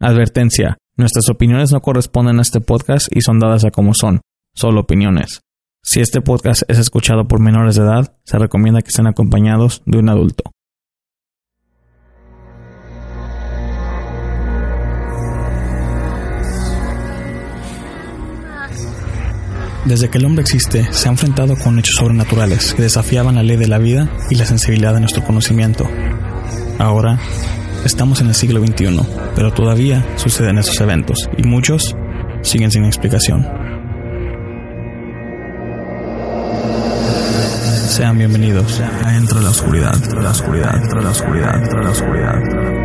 Advertencia. Nuestras opiniones no corresponden a este podcast y son dadas a como son, solo opiniones. Si este podcast es escuchado por menores de edad, se recomienda que estén acompañados de un adulto. Desde que el hombre existe, se ha enfrentado con hechos sobrenaturales que desafiaban la ley de la vida y la sensibilidad de nuestro conocimiento. Ahora, Estamos en el siglo XXI, pero todavía suceden esos eventos y muchos siguen sin explicación. Sean bienvenidos a Entre la Oscuridad, la Oscuridad, la Oscuridad, la Oscuridad.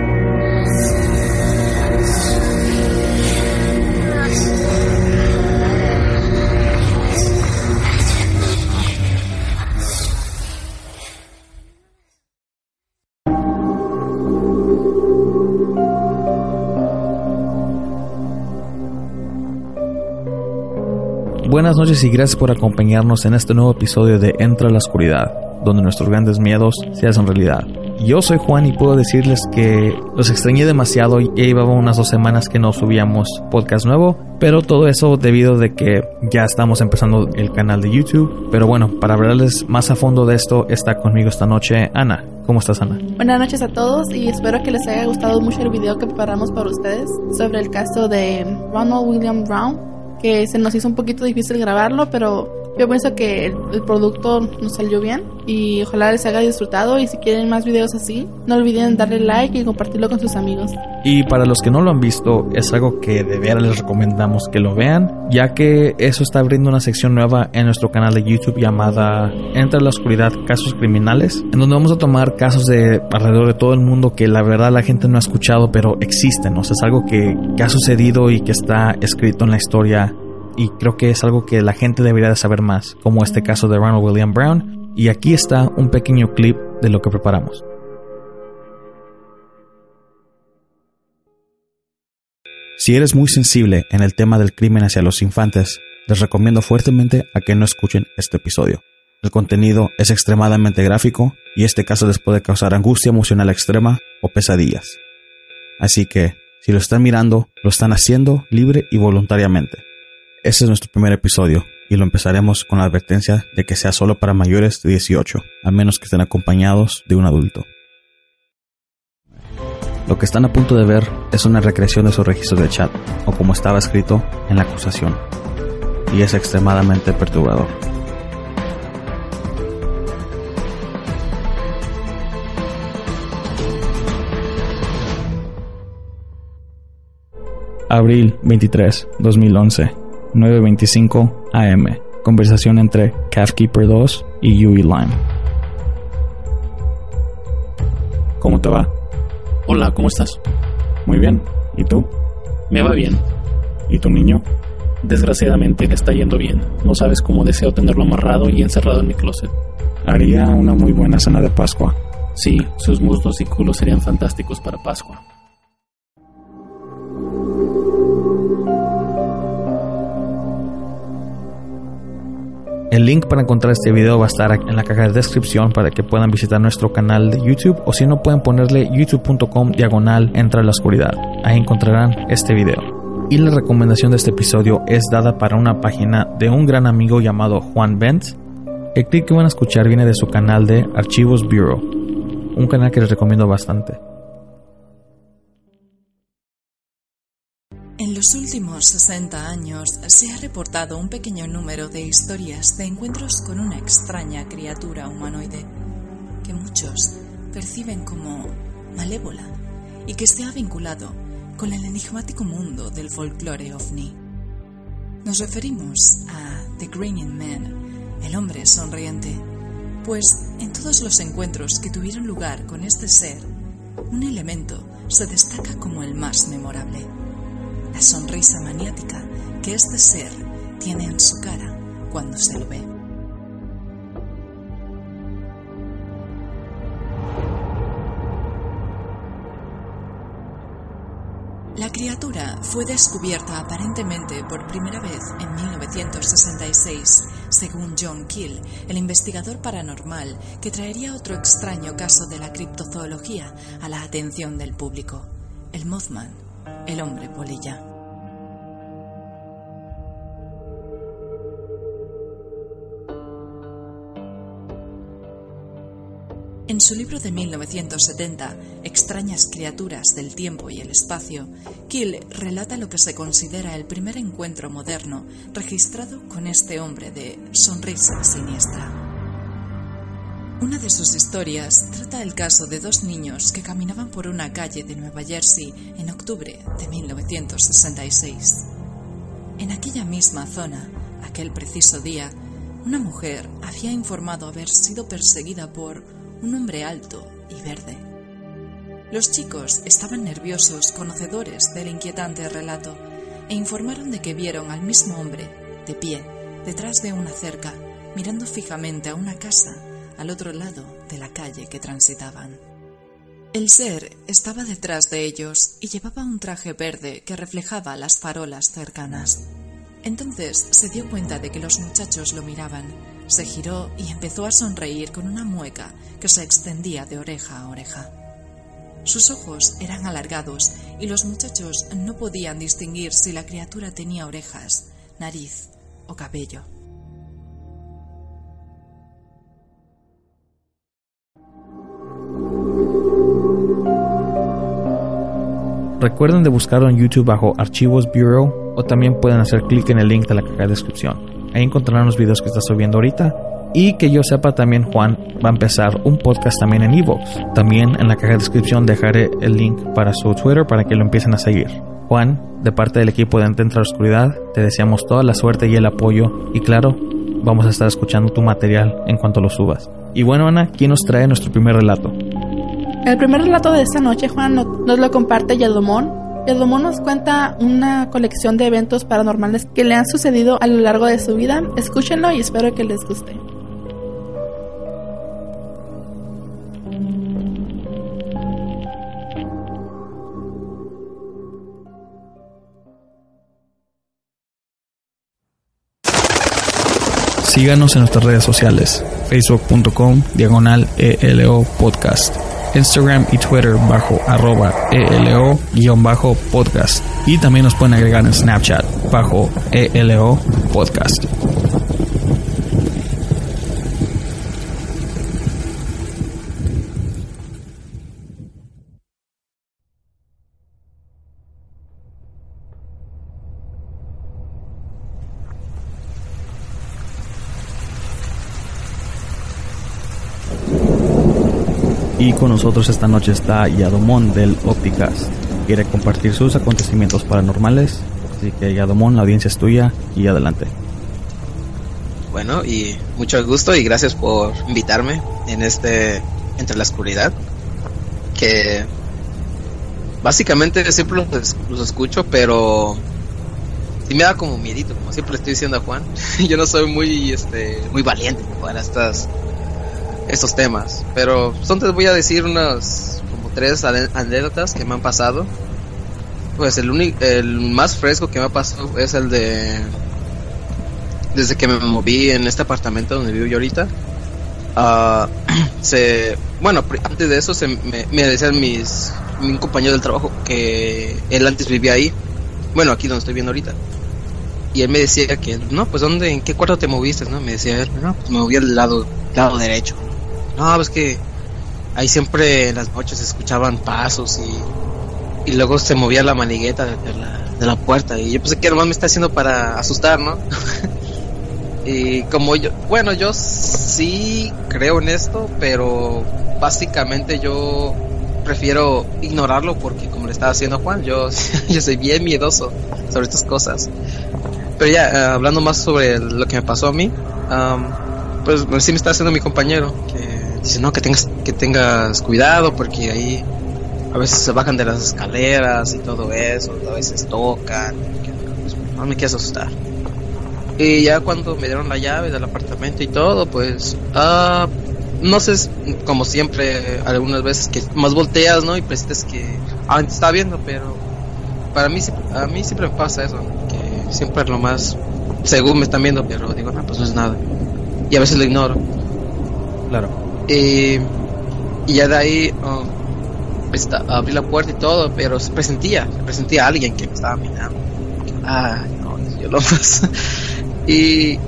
Buenas noches y gracias por acompañarnos en este nuevo episodio de Entra la Oscuridad, donde nuestros grandes miedos se hacen realidad. Yo soy Juan y puedo decirles que los extrañé demasiado, ya llevaba unas dos semanas que no subíamos podcast nuevo, pero todo eso debido de que ya estamos empezando el canal de YouTube. Pero bueno, para hablarles más a fondo de esto, está conmigo esta noche Ana. ¿Cómo estás, Ana? Buenas noches a todos y espero que les haya gustado mucho el video que preparamos para ustedes sobre el caso de Ronald William Brown que se nos hizo un poquito difícil grabarlo, pero yo pienso que el, producto nos salió bien y ojalá les haya disfrutado y si quieren más videos así, no olviden darle like y compartirlo con sus amigos. Y para los que no lo han visto, es algo que de veras les recomendamos que lo vean, ya que eso está abriendo una sección nueva en nuestro canal de YouTube llamada Entre la Oscuridad Casos Criminales, en donde vamos a tomar casos de alrededor de todo el mundo que la verdad la gente no ha escuchado, pero existen, o sea, es algo que ha sucedido y que está escrito en la historia y creo que es algo que la gente debería de saber más, como este caso de Ronald William Brown, y aquí está un pequeño clip de lo que preparamos. Si eres muy sensible en el tema del crimen hacia los infantes, les recomiendo fuertemente a que no escuchen este episodio. El contenido es extremadamente gráfico y este caso les puede causar angustia emocional extrema o pesadillas. Así que, si lo están mirando, lo están haciendo libre y voluntariamente. Este es nuestro primer episodio y lo empezaremos con la advertencia de que sea solo para mayores de 18, a menos que estén acompañados de un adulto. Lo que están a punto de ver es una recreación de sus registros de chat, o como estaba escrito en la acusación, y es extremadamente perturbador. Abril 23, 2011. 9.25 am. Conversación entre Calfkeeper 2 y Yui Lime. ¿Cómo te va? Hola, ¿cómo estás? Muy bien. ¿Y tú? Me va bien. ¿Y tu niño? Desgraciadamente le está yendo bien. No sabes cómo deseo tenerlo amarrado y encerrado en mi closet. Haría una muy buena cena de Pascua. Sí, sus muslos y culos serían fantásticos para Pascua. El link para encontrar este video va a estar en la caja de descripción para que puedan visitar nuestro canal de YouTube o si no pueden ponerle youtube.com diagonal entra la oscuridad. Ahí encontrarán este video. Y la recomendación de este episodio es dada para una página de un gran amigo llamado Juan Benz. El clip que van a escuchar viene de su canal de Archivos Bureau, un canal que les recomiendo bastante. En los últimos 60 años se ha reportado un pequeño número de historias de encuentros con una extraña criatura humanoide que muchos perciben como malévola y que se ha vinculado con el enigmático mundo del folclore ovni. Nos referimos a The Grinning Man, el hombre sonriente, pues en todos los encuentros que tuvieron lugar con este ser, un elemento se destaca como el más memorable la sonrisa maniática que este ser tiene en su cara cuando se lo ve. La criatura fue descubierta aparentemente por primera vez en 1966, según John Keel, el investigador paranormal que traería otro extraño caso de la criptozoología a la atención del público, el Mothman el hombre polilla. En su libro de 1970, Extrañas criaturas del tiempo y el espacio, Kill relata lo que se considera el primer encuentro moderno registrado con este hombre de sonrisa siniestra. Una de sus historias trata el caso de dos niños que caminaban por una calle de Nueva Jersey en octubre de 1966. En aquella misma zona, aquel preciso día, una mujer había informado haber sido perseguida por un hombre alto y verde. Los chicos estaban nerviosos, conocedores del inquietante relato, e informaron de que vieron al mismo hombre, de pie, detrás de una cerca, mirando fijamente a una casa al otro lado de la calle que transitaban. El ser estaba detrás de ellos y llevaba un traje verde que reflejaba las farolas cercanas. Entonces se dio cuenta de que los muchachos lo miraban se giró y empezó a sonreír con una mueca que se extendía de oreja a oreja. Sus ojos eran alargados y los muchachos no podían distinguir si la criatura tenía orejas, nariz o cabello. Recuerden de buscarlo en YouTube bajo Archivos Bureau o también pueden hacer clic en el link de la caja de descripción. Ahí encontrarán los videos que está subiendo ahorita. Y que yo sepa también Juan va a empezar un podcast también en Evox. También en la caja de descripción dejaré el link para su Twitter para que lo empiecen a seguir. Juan, de parte del equipo de Entra la Oscuridad, te deseamos toda la suerte y el apoyo. Y claro, vamos a estar escuchando tu material en cuanto lo subas. Y bueno, Ana, ¿quién nos trae nuestro primer relato? El primer relato de esta noche, Juan, nos lo comparte Yadomón Edomo nos cuenta una colección de eventos paranormales que le han sucedido a lo largo de su vida. Escúchenlo y espero que les guste. Síganos en nuestras redes sociales, facebook.com diagonal ELO podcast Instagram y Twitter bajo arroba ELO-podcast. Y también nos pueden agregar en Snapchat bajo ELO podcast. Con nosotros esta noche está Yadomón del Opticast. Quiere compartir sus acontecimientos paranormales. Así que Yadomón, la audiencia es tuya y adelante. Bueno, y mucho gusto y gracias por invitarme en este Entre la Oscuridad. Que básicamente siempre los, escucho, pero sí me da como miedito, como siempre le estoy diciendo a Juan. Yo no soy muy, este, muy valiente para estas estos temas. Pero entonces voy a decir unas como tres anécdotas que me han pasado. Pues el único, el más fresco que me ha pasado es el de desde que me moví en este apartamento donde vivo yo ahorita. Uh, se bueno antes de eso se me, me decían mis mi compañero del trabajo que él antes vivía ahí bueno aquí donde estoy viendo ahorita y él me decía que no pues dónde en qué cuarto te moviste no me decía él no pues me moví al lado lado derecho no, es que ahí siempre en las noches se escuchaban pasos y, y luego se movía la manigueta de, la, de la puerta y yo pensé que nomás me está haciendo para asustar, ¿no? y como yo, bueno, yo sí creo en esto, pero básicamente yo prefiero ignorarlo porque como le estaba haciendo Juan, yo, yo soy bien miedoso sobre estas cosas. Pero ya, eh, hablando más sobre lo que me pasó a mí, pues sí me está haciendo mi compañero, dice no que tengas que tengas cuidado porque ahí a veces se bajan de las escaleras y todo eso a veces tocan no me quieres asustar y ya cuando me dieron la llave del apartamento y todo pues ah no sé como siempre algunas veces que más volteas no y presentes que ah, está viendo pero para mí a mí siempre me pasa eso que siempre lo más según me están viendo pero digo no pues no es nada y a veces lo ignoro. Claro y ya de ahí, um, abrí la puerta y todo, pero se presentía, se presentía alguien que me estaba mirando. Ah, no, yo lo paso. y,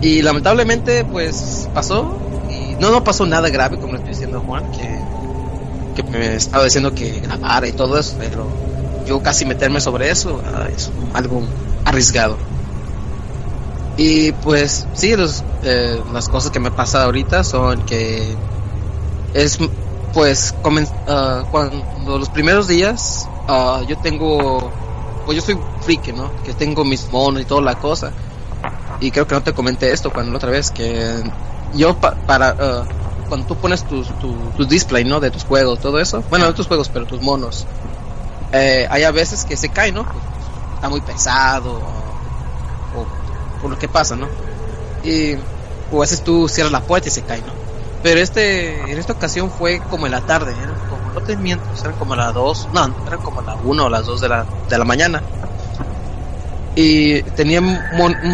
y lamentablemente, pues pasó. Y no, no pasó nada grave, como le estoy diciendo Juan, que, que me estaba diciendo que grabara y todo eso, pero yo casi meterme sobre eso ah, es algo arriesgado. Y pues sí, los, eh, las cosas que me pasan ahorita son que es pues uh, cuando los primeros días uh, yo tengo pues yo soy friki no que tengo mis monos y toda la cosa. Y creo que no te comenté esto cuando la otra vez que yo para uh, cuando tú pones tu, tu, display no de tus juegos todo eso. Bueno no tus juegos pero tus monos. Eh, hay a veces que se cae no pues, está muy pesado por lo que pasa no y o a veces tú cierras la puerta y se cae no pero este, en esta ocasión fue como en la tarde, como, no te miento, eran como las 2, no, eran como las 1 o las 2 de la, de la mañana. Y tenía un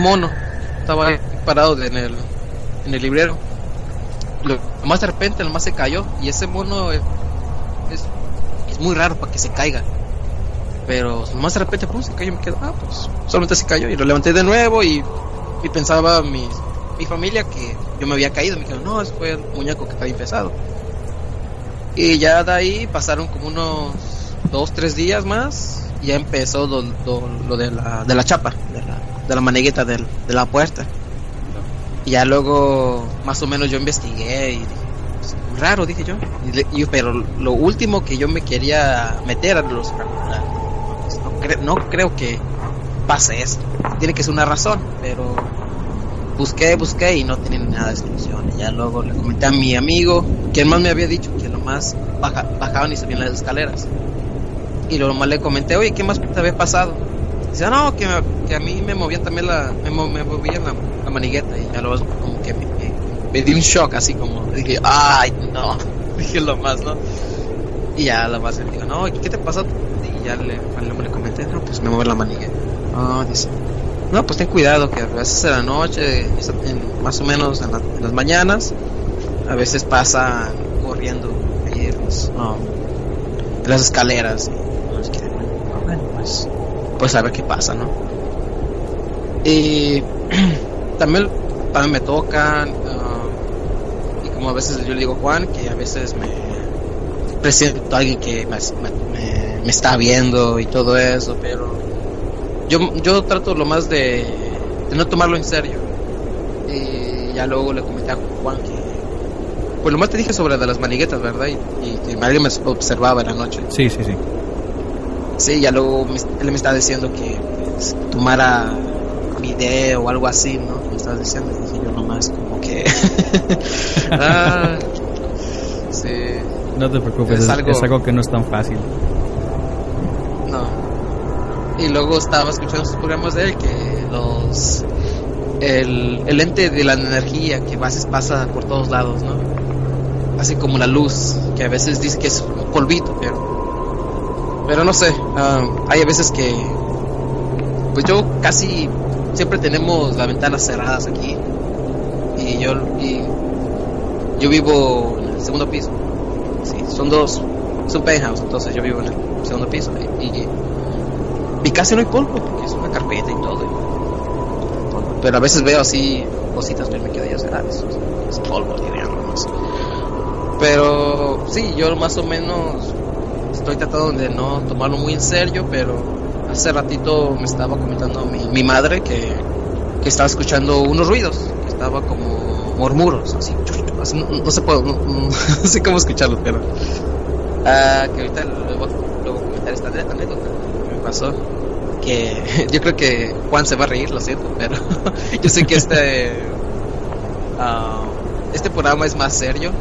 mono, estaba ahí parado en el, en el librero. Lo más de repente, más se cayó, y ese mono es, es, muy raro para que se caiga. Pero más de repente, pues se cayó y me quedo, ah, pues solamente se cayó. Y lo levanté de nuevo y, y pensaba mis mi familia que yo me había caído. Me dijeron, no, ese fue el muñeco que bien pesado. Y ya de ahí pasaron como unos dos, tres días más. Y ya empezó lo, lo, de, la, de la chapa, de la, de la manegueta de la puerta. Y ya luego, más o menos, yo investigué y dije, pues, raro, dije yo. Pero lo último que yo me quería meter a los no, creo que pase esto. Tiene que ser una razón, pero busqué, busqué y no tenía nada de solución. Ya luego le comenté a mi amigo, quien más me había dicho que lo más bajaban y subían las escaleras. Y lo más le comenté, oye, ¿qué más te había pasado? Dice, no, que, que a mí me movían también la, me, movían la, manigueta y ya luego como que me, me, di un shock así como, dije, ay, no, dije lo más, ¿no? Y ya lo más le digo, no, ¿qué te pasó? Ya le, le, comenté, no, pues me mueve la manigueta. Ah, no, pues ten cuidado que a veces en la noche, más o menos en, las mañanas, a veces pasa corriendo ahí en, las escaleras. Y, bueno, pues, pues a ver qué pasa, ¿no? Y también, también me tocan, ah, y como a veces yo le digo Juan, que a veces me presento a alguien que me está viendo y todo eso, pero yo, yo trato lo más de, no tomarlo en serio. Y ya luego le comenté a Juan que. Pues lo más te dije sobre de las maniguetas, ¿verdad? Y, que alguien me observaba en la noche. Sí, sí, sí. Sí, ya luego él me estaba diciendo que pues, tomara video o algo así, ¿no? Me estaba diciendo, y yo nomás como que... ah, sí. No te preocupes, es, algo... es algo que no es tan fácil y luego estaba escuchando sus programas de él que los el, el ente de la energía que veces pasa por todos lados, ¿no? Así como la luz, que a veces dice que es un polvito, pero pero no sé, ah, hay a veces que pues yo casi siempre tenemos las ventanas cerradas aquí y yo y yo vivo en el segundo piso. Sí, son dos, es un penthouse, entonces yo vivo en el segundo piso y mi casa no hay polvo, porque es una carpeta y todo. Pero a veces veo así cositas, pero me quedo yo cerrado. Es polvo, digamos. Pero sí, yo más o menos estoy tratando de no tomarlo muy en serio, pero hace ratito me estaba comentando mi, mi madre que, que, estaba escuchando unos ruidos, que estaba como murmuros, así, no, se puede, no, sé cómo escucharlo, pero uh, que ahorita voy, a comentar esta anécdota que me pasó que yo creo que Juan se va a reír, lo siento, pero yo sé que este uh, este programa es más serio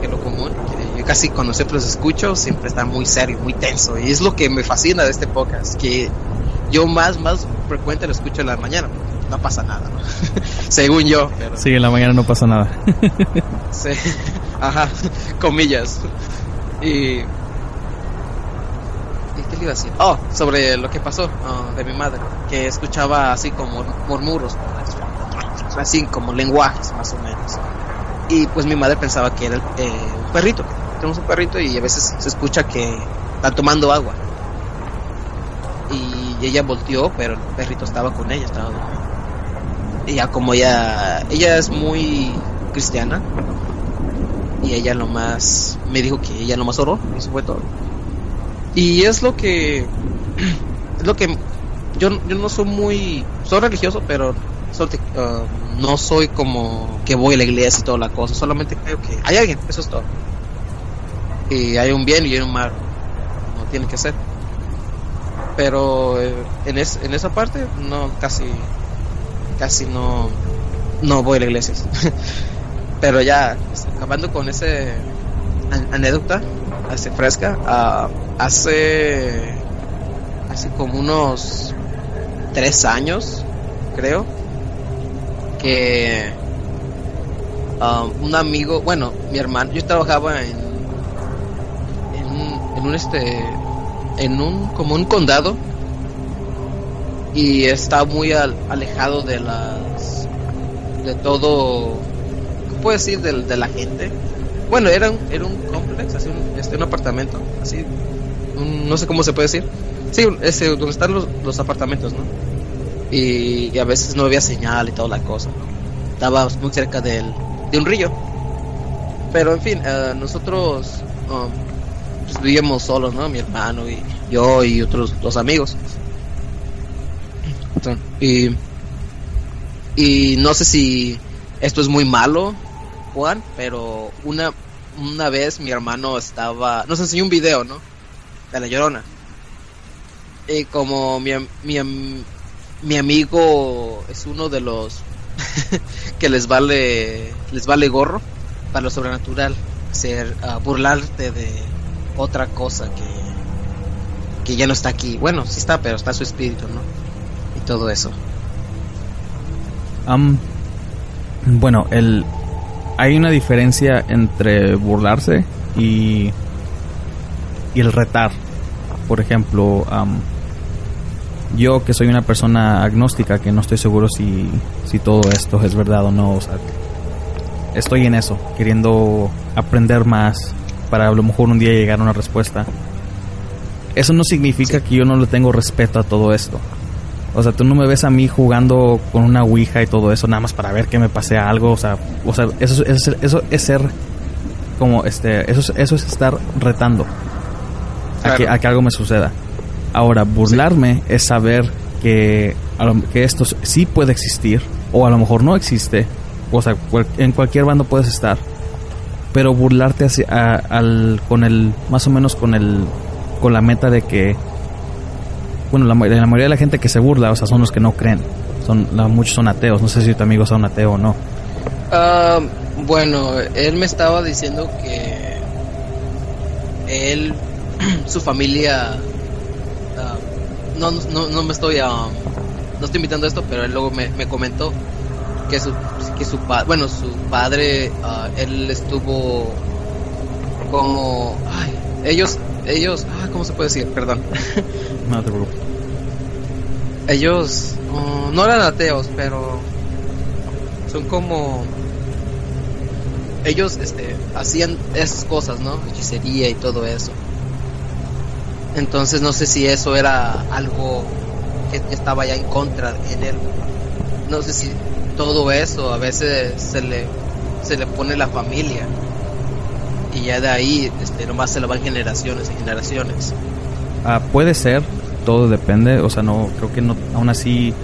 que lo común. Yo casi cuando siempre los escucho siempre está muy serio, muy tenso y es lo que me fascina de este podcast, que yo más más frecuente lo escucho en la mañana, no pasa nada, según yo. Pero... Sí, en la mañana no pasa nada. sí, ajá, comillas. Y ¿Qué le Oh, sobre lo que pasó de mi madre, que escuchaba así como murmuros, así como lenguajes más o menos. Y pues mi madre pensaba que era eh, un perrito, tenemos un perrito y a veces se escucha que está tomando agua. Y ella volteó, pero el perrito estaba con ella, estaba Y ya como ella, ella es muy cristiana, y ella más me dijo que ella más oró, eso fue todo. Y es lo que, es lo que, yo, yo no soy muy, soy religioso, pero uh, no soy como que voy a la iglesia y toda la cosa, solamente creo que hay alguien, eso es todo. Y hay un bien y hay un mal, no tiene que ser. Pero eh, en, es, en esa parte, no, casi, casi no, no voy a la iglesia. Pero ya, acabando con ese anécdota, hace fresca, hace, hace como unos tres años, creo, que um, un amigo, bueno, mi hermano, yo trabajaba en, en un, en un este, en un, como un condado y está muy alejado de las, de todo puedo decir de, de la gente? Bueno, era un, era un complex, así un, este, un apartamento, así, no sé cómo se puede decir. Sí, ese, donde están los, los apartamentos, ¿no? Y, a veces no había señal y toda la cosa. Estaba muy cerca del, de un río. Pero en fin, uh, nosotros um, pues vivíamos solos, ¿no? Mi hermano y yo y otros dos amigos. Y, y no sé si esto es muy malo Juan, pero una, una vez mi hermano estaba, nos enseñó un video, ¿no? De la llorona. Y como mi, mi, mi amigo es uno de los que les vale, les vale gorro para lo sobrenatural, ser, uh, burlarte de otra cosa que, que ya no está aquí. Bueno, sí está, pero está su espíritu, ¿no? Y todo eso. bueno, el, hay una diferencia entre burlarse y, y el retar. Por ejemplo, yo que soy una persona agnóstica, que no estoy seguro si, si todo esto es verdad o no, o sea, estoy en eso, queriendo aprender más para a lo mejor un día llegar a una respuesta. Eso no significa que yo no le tengo respeto a todo esto. O sea, tú no me ves a mí jugando con una ouija y todo eso nada más para ver que me pase algo. O sea, o sea eso, eso, eso es ser como este, eso, eso es estar retando a, que, a que algo me suceda. Ahora, burlarme es saber que, que esto sí puede existir o a lo mejor no existe. O sea, en cualquier bando puedes estar. Pero burlarte al, con el, más o menos con el, con la meta de que bueno, la, mayoría de la gente que se burla, o sea, son los que no creen. Son, muchos son ateos. No sé si tu amigo es un ateo o no. Ah, bueno, él me estaba diciendo que él, su familia, ah, no, no, no, me estoy, um, no estoy invitando a esto, pero él luego me, me comentó que su, que su bueno, su padre, ah, él estuvo como, ay, ellos, ellos, ¿cómo se puede decir? Perdón. No te preocupes. Ellos uh, no eran ateos, pero son como ellos este hacían esas cosas, ¿no? Hechicería y todo eso. Entonces no sé si eso era algo que estaba ya en contra en él. No sé si todo eso a veces se le se le pone la familia y ya de ahí este nomás se lo van generaciones y generaciones. Ah, puede ser, todo depende, o sea, no creo que no aún así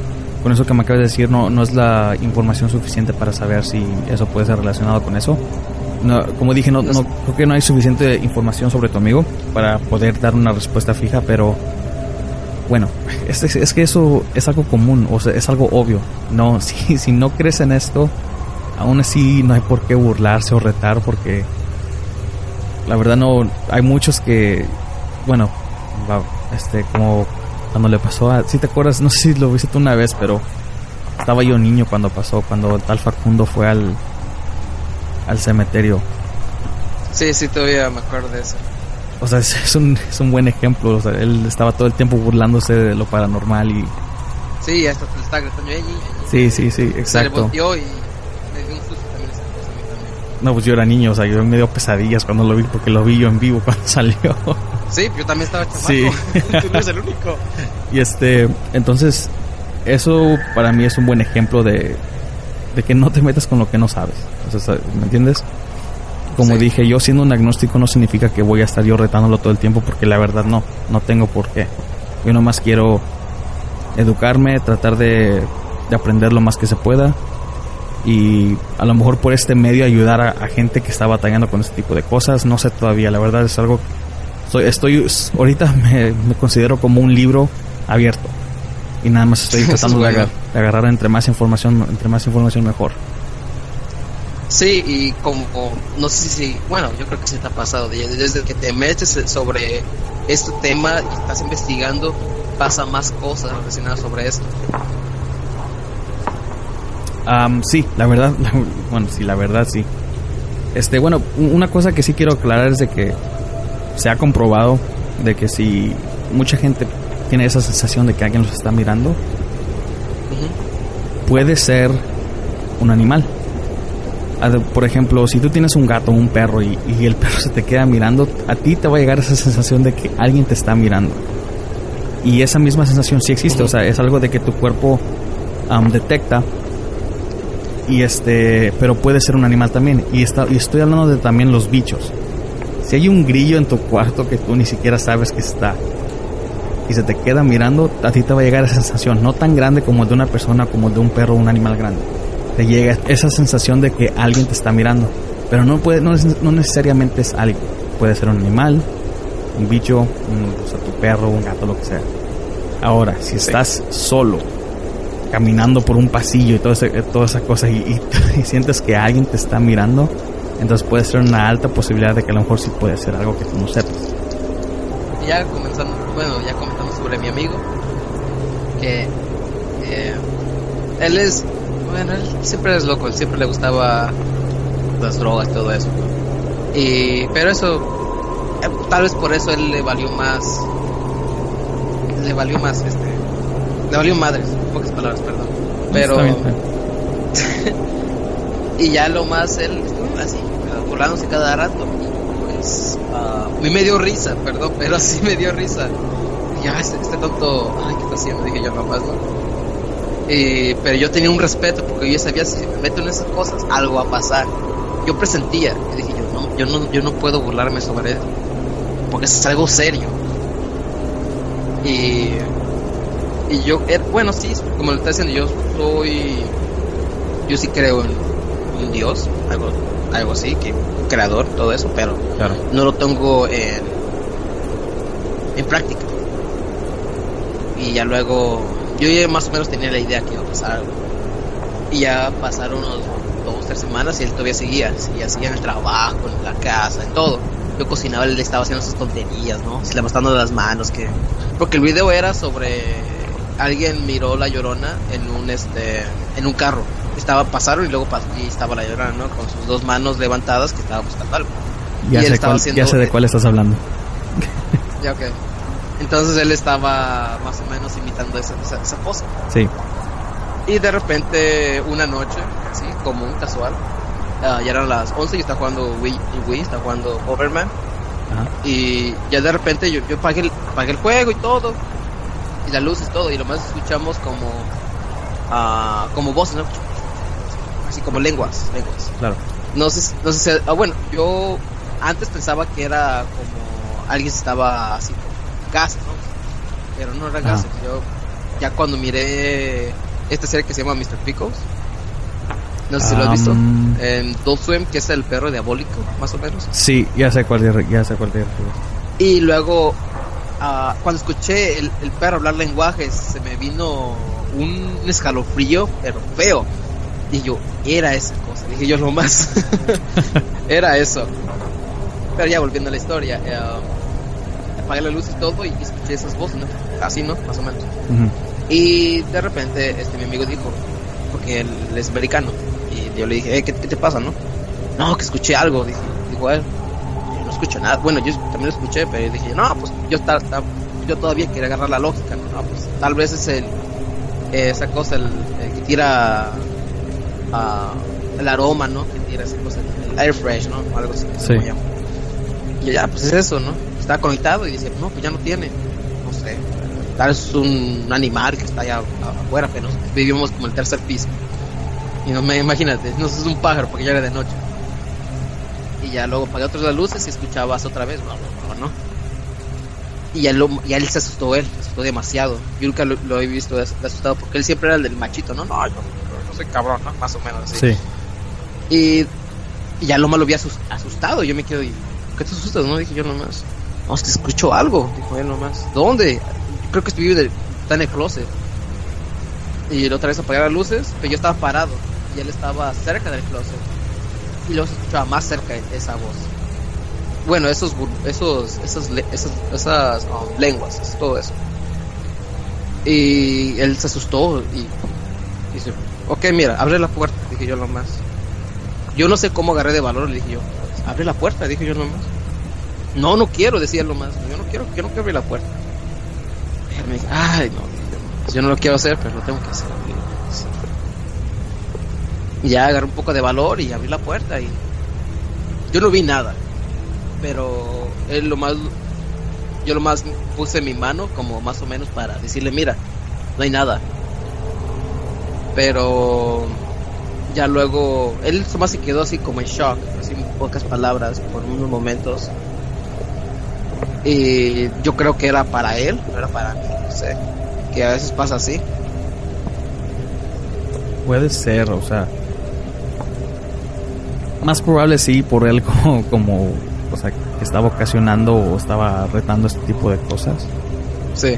con eso que me acabas de decir no no es la información suficiente para saber si eso puede ser relacionado con eso. No, como dije, no, no creo que no hay suficiente información sobre tu amigo para poder dar una respuesta fija, pero bueno, es, es, que eso es algo común, o sea, es algo obvio. No, si, si no crees en esto, aún así no hay por qué burlarse o retar porque la verdad no hay muchos que bueno este, como cuando le pasó a, si te acuerdas, no sé si lo viste tú una vez, pero estaba yo niño cuando pasó, cuando tal Facundo fue al, al cementerio. Sí, sí, todavía me acuerdo de eso. O sea, es, un, es un buen ejemplo, o sea, él estaba todo el tiempo burlándose de lo paranormal y... Sí, hasta está gritando allí. Sí, sí, sí, exacto. Se y me dio un susto también esa cosa a mí también. No, pues yo era niño, o sea, yo me dio pesadillas cuando lo vi, porque lo vi yo en vivo cuando salió. Sí, yo también estaba chamaco. Sí. Tú no eres el único. Y este, entonces, eso para mí es un buen ejemplo de, de que no te metas con lo que no sabes. O sea, ¿Me entiendes? Como Sí. dije, yo siendo un agnóstico no significa que voy a estar yo retándolo todo el tiempo, porque la verdad no, no tengo por qué. Yo nomás quiero educarme, tratar de, de aprender lo más que se pueda y a lo mejor por este medio ayudar a, a gente que está batallando con este tipo de cosas. No sé todavía, la verdad es algo. Soy, estoy ahorita me, me considero como un libro abierto y nada más estoy Eso es tratando de, bueno. agar- de agarrar entre más información, entre más información mejor. Sí, y como, no sé si, bueno, yo creo que sí te ha pasado, de- desde que te metes sobre este tema y estás investigando, pasa más cosas relacionadas sobre esto. Am, sí, la verdad, bueno, sí, la verdad sí. Este, bueno, una cosa que sí quiero aclarar es de que se ha comprobado de que si mucha gente tiene esa sensación de que alguien los está mirando, puede ser un animal. Por ejemplo, si tú tienes un gato o un perro y, y el perro se te queda mirando, a ti te va a llegar esa sensación de que alguien te está mirando. Y esa misma sensación sí existe, o sea, es algo de que tu cuerpo am, detecta. Y este, pero puede ser un animal también. Y, está, y estoy hablando de también los bichos. Si hay un grillo en tu cuarto que tú ni siquiera sabes que está y se te queda mirando, a ti te va a llegar esa sensación, no tan grande como de una persona, como de un perro o un animal grande. Te llega esa sensación de que alguien te está mirando, pero no puede, no, no necesariamente es alguien. Puede ser un animal, un bicho, un, o sea, tu perro, un gato, lo que sea. Ahora, si estás solo, caminando por un pasillo y todo ese- toda esa cosa y, y- sientes que alguien te está mirando, entonces puede ser una alta posibilidad de que a lo mejor sí puede ser algo que tú no sepas. Ya comenzando, bueno, ya comentamos sobre mi amigo, que eh, él es, bueno, él siempre es loco, siempre le gustaba las drogas todo eso. Y, pero eso, eh, tal vez por eso él le valió más, le valió más, este, le valió madres, pocas palabras, perdón. Pero, Está bien, está bien. y ya lo más él estuvo así uh, burlándose cada rato. Y pues a mí me dio risa perdón pero sí me dio risa. Y ya este, este tonto ay qué está haciendo dije yo nomás no y, pero yo tenía un respeto porque yo sabía si me meto en esas cosas algo va a pasar. Yo presentía y dije yo no yo no yo no puedo burlarme sobre eso porque es algo serio. Y y yo er- bueno sí como le está diciendo yo soy yo sí creo en un dios, algo, algo así, que un creador, todo eso, pero Claro. no lo tengo en, en práctica. Y ya luego, yo ya más o menos tenía la idea que iba a pasar algo. Y ya pasaron unos dos, tres semanas y él todavía seguía, seguía, seguía en el trabajo, en la casa, en todo. Yo cocinaba, él estaba haciendo sus tonterías, ¿no? Se le levantando las manos, que... Porque el video era sobre... Alguien miró la llorona en un, este, en un carro estaba pasaron y luego pas- y estaba la llorona, ¿no? Con sus dos manos levantadas que estaba buscando algo. Ya, Y él sé estaba cuál, haciendo- ya sé de cuál estás hablando. Ya, ok. Entonces él estaba más o menos imitando esa, esa, esa pose. Sí. Y de repente, una noche, así, común, casual, ah, ya eran las 11 y estaba jugando Wii, Wii, estaba jugando Overman. Ajá. Y ya de repente yo, yo pagué, el, pagué el juego y todo. Y las luces, todo. Y lo más escuchamos como, ah, como voces, ¿no? Así como lenguas, lenguas. Claro. No sé, si- no sé si, ah, bueno, yo antes pensaba que era como alguien estaba así, con gases, ¿no? Pero no era gases. Yo, ya cuando miré esta serie que se llama Mr. Pickles, no sé si lo has visto, en Swim, que es el perro diabólico, más o menos. Sí, ya sé cuál de- ya sé cuál te refieres. Y luego, ah, cuando escuché el, el perro hablar lenguajes, se me vino un escalofrío, pero feo. Y yo, era esa cosa. Dije yo, lo más. era eso. Pero ya volviendo a la historia, eh, apagué la luz y todo y escuché esas voces, ¿no? Así, ¿no? Más o menos. Y de repente, este, mi amigo dijo, porque él es americano, y yo le dije, eh, ¿qué, qué te pasa, no? No, que escuché algo, dije, dijo él. Escucho nada. Bueno, yo también lo escuché, pero dije, no, pues yo, ta- ta- yo todavía quería agarrar la lógica, ¿no? No, pues tal vez es el, esa cosa, el, el que tira ah, el aroma, ¿no? Que tira esa cosa en air fresh, ¿no? Algo así. Sí. como. Y ya, pues es eso, ¿no? Está conectado y dice, no, pues ya no tiene. No sé. Tal vez es un animal que está allá afuera, pero vivimos como el tercer piso. Y no me imagínate, no es un pájaro porque ya era de noche. Y ya luego apagué otras las luces y escuchabas otra vez, no, no, no. Y ya, lo, ya él se asustó él, se asustó demasiado. Yo nunca lo, lo he visto as- asustado porque él siempre era el del machito, no, no, yo, yo soy cabrón, ¿no? Más o menos así. Sí. Y, y ya Loma lo había asus- asustado. Yo me quedo y, ¿por qué te asustas? No, dije yo nomás. No, que escucho algo, dijo él nomás. ¿Dónde? Creo que estoy de, está en el closet. Y la otra vez apagué las luces, pero yo estaba parado y él estaba cerca del closet. Y luego se escuchaba más cerca esa voz. Bueno, esos, bur- esos, esas, esas, um, lenguas, todo eso. Y él se asustó y dice, ok, mira, abre la puerta, dije yo nomás. Yo no sé cómo agarré de valor, le dije yo, abre la puerta, dije yo nomás. No, no quiero, decía lo más. Yo no quiero, yo no quiero abrir la puerta. Me dice, ay, no, yo, no lo quiero hacer, pero lo tengo que hacer. Y ya agarré un poco de valor y abrí la puerta y yo no vi nada. Pero él lo más, yo lo más puse mi mano como más o menos para decirle, mira, no hay nada. Pero ya luego él más se quedó así como en shock, así en pocas palabras por unos momentos. Y yo creo que era para él, no era para mí, no sé. Que a veces pasa así. Puede ser, o sea. Más probable sí, por él como, o sea, que estaba ocasionando o estaba retando este tipo de cosas. Sí,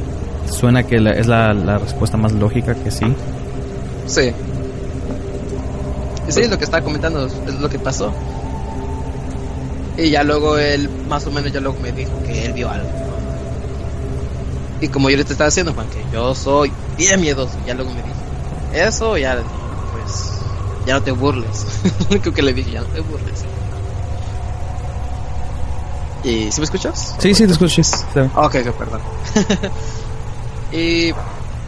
Suena que la- es la, la respuesta más lógica que sí. sí. Sí, es lo que estaba comentando, es lo que pasó. Y ya luego él, más o menos, ya luego me dijo que él vio algo. Y como yo le estaba diciendo, Juan, que yo soy bien miedoso, ya luego me dijo, eso ya, ya no te burles. Creo que le dije, ya no te burles. ¿Y si me escuchas? Sí, sí, te escucho. sí. Ok, ok, perdón. y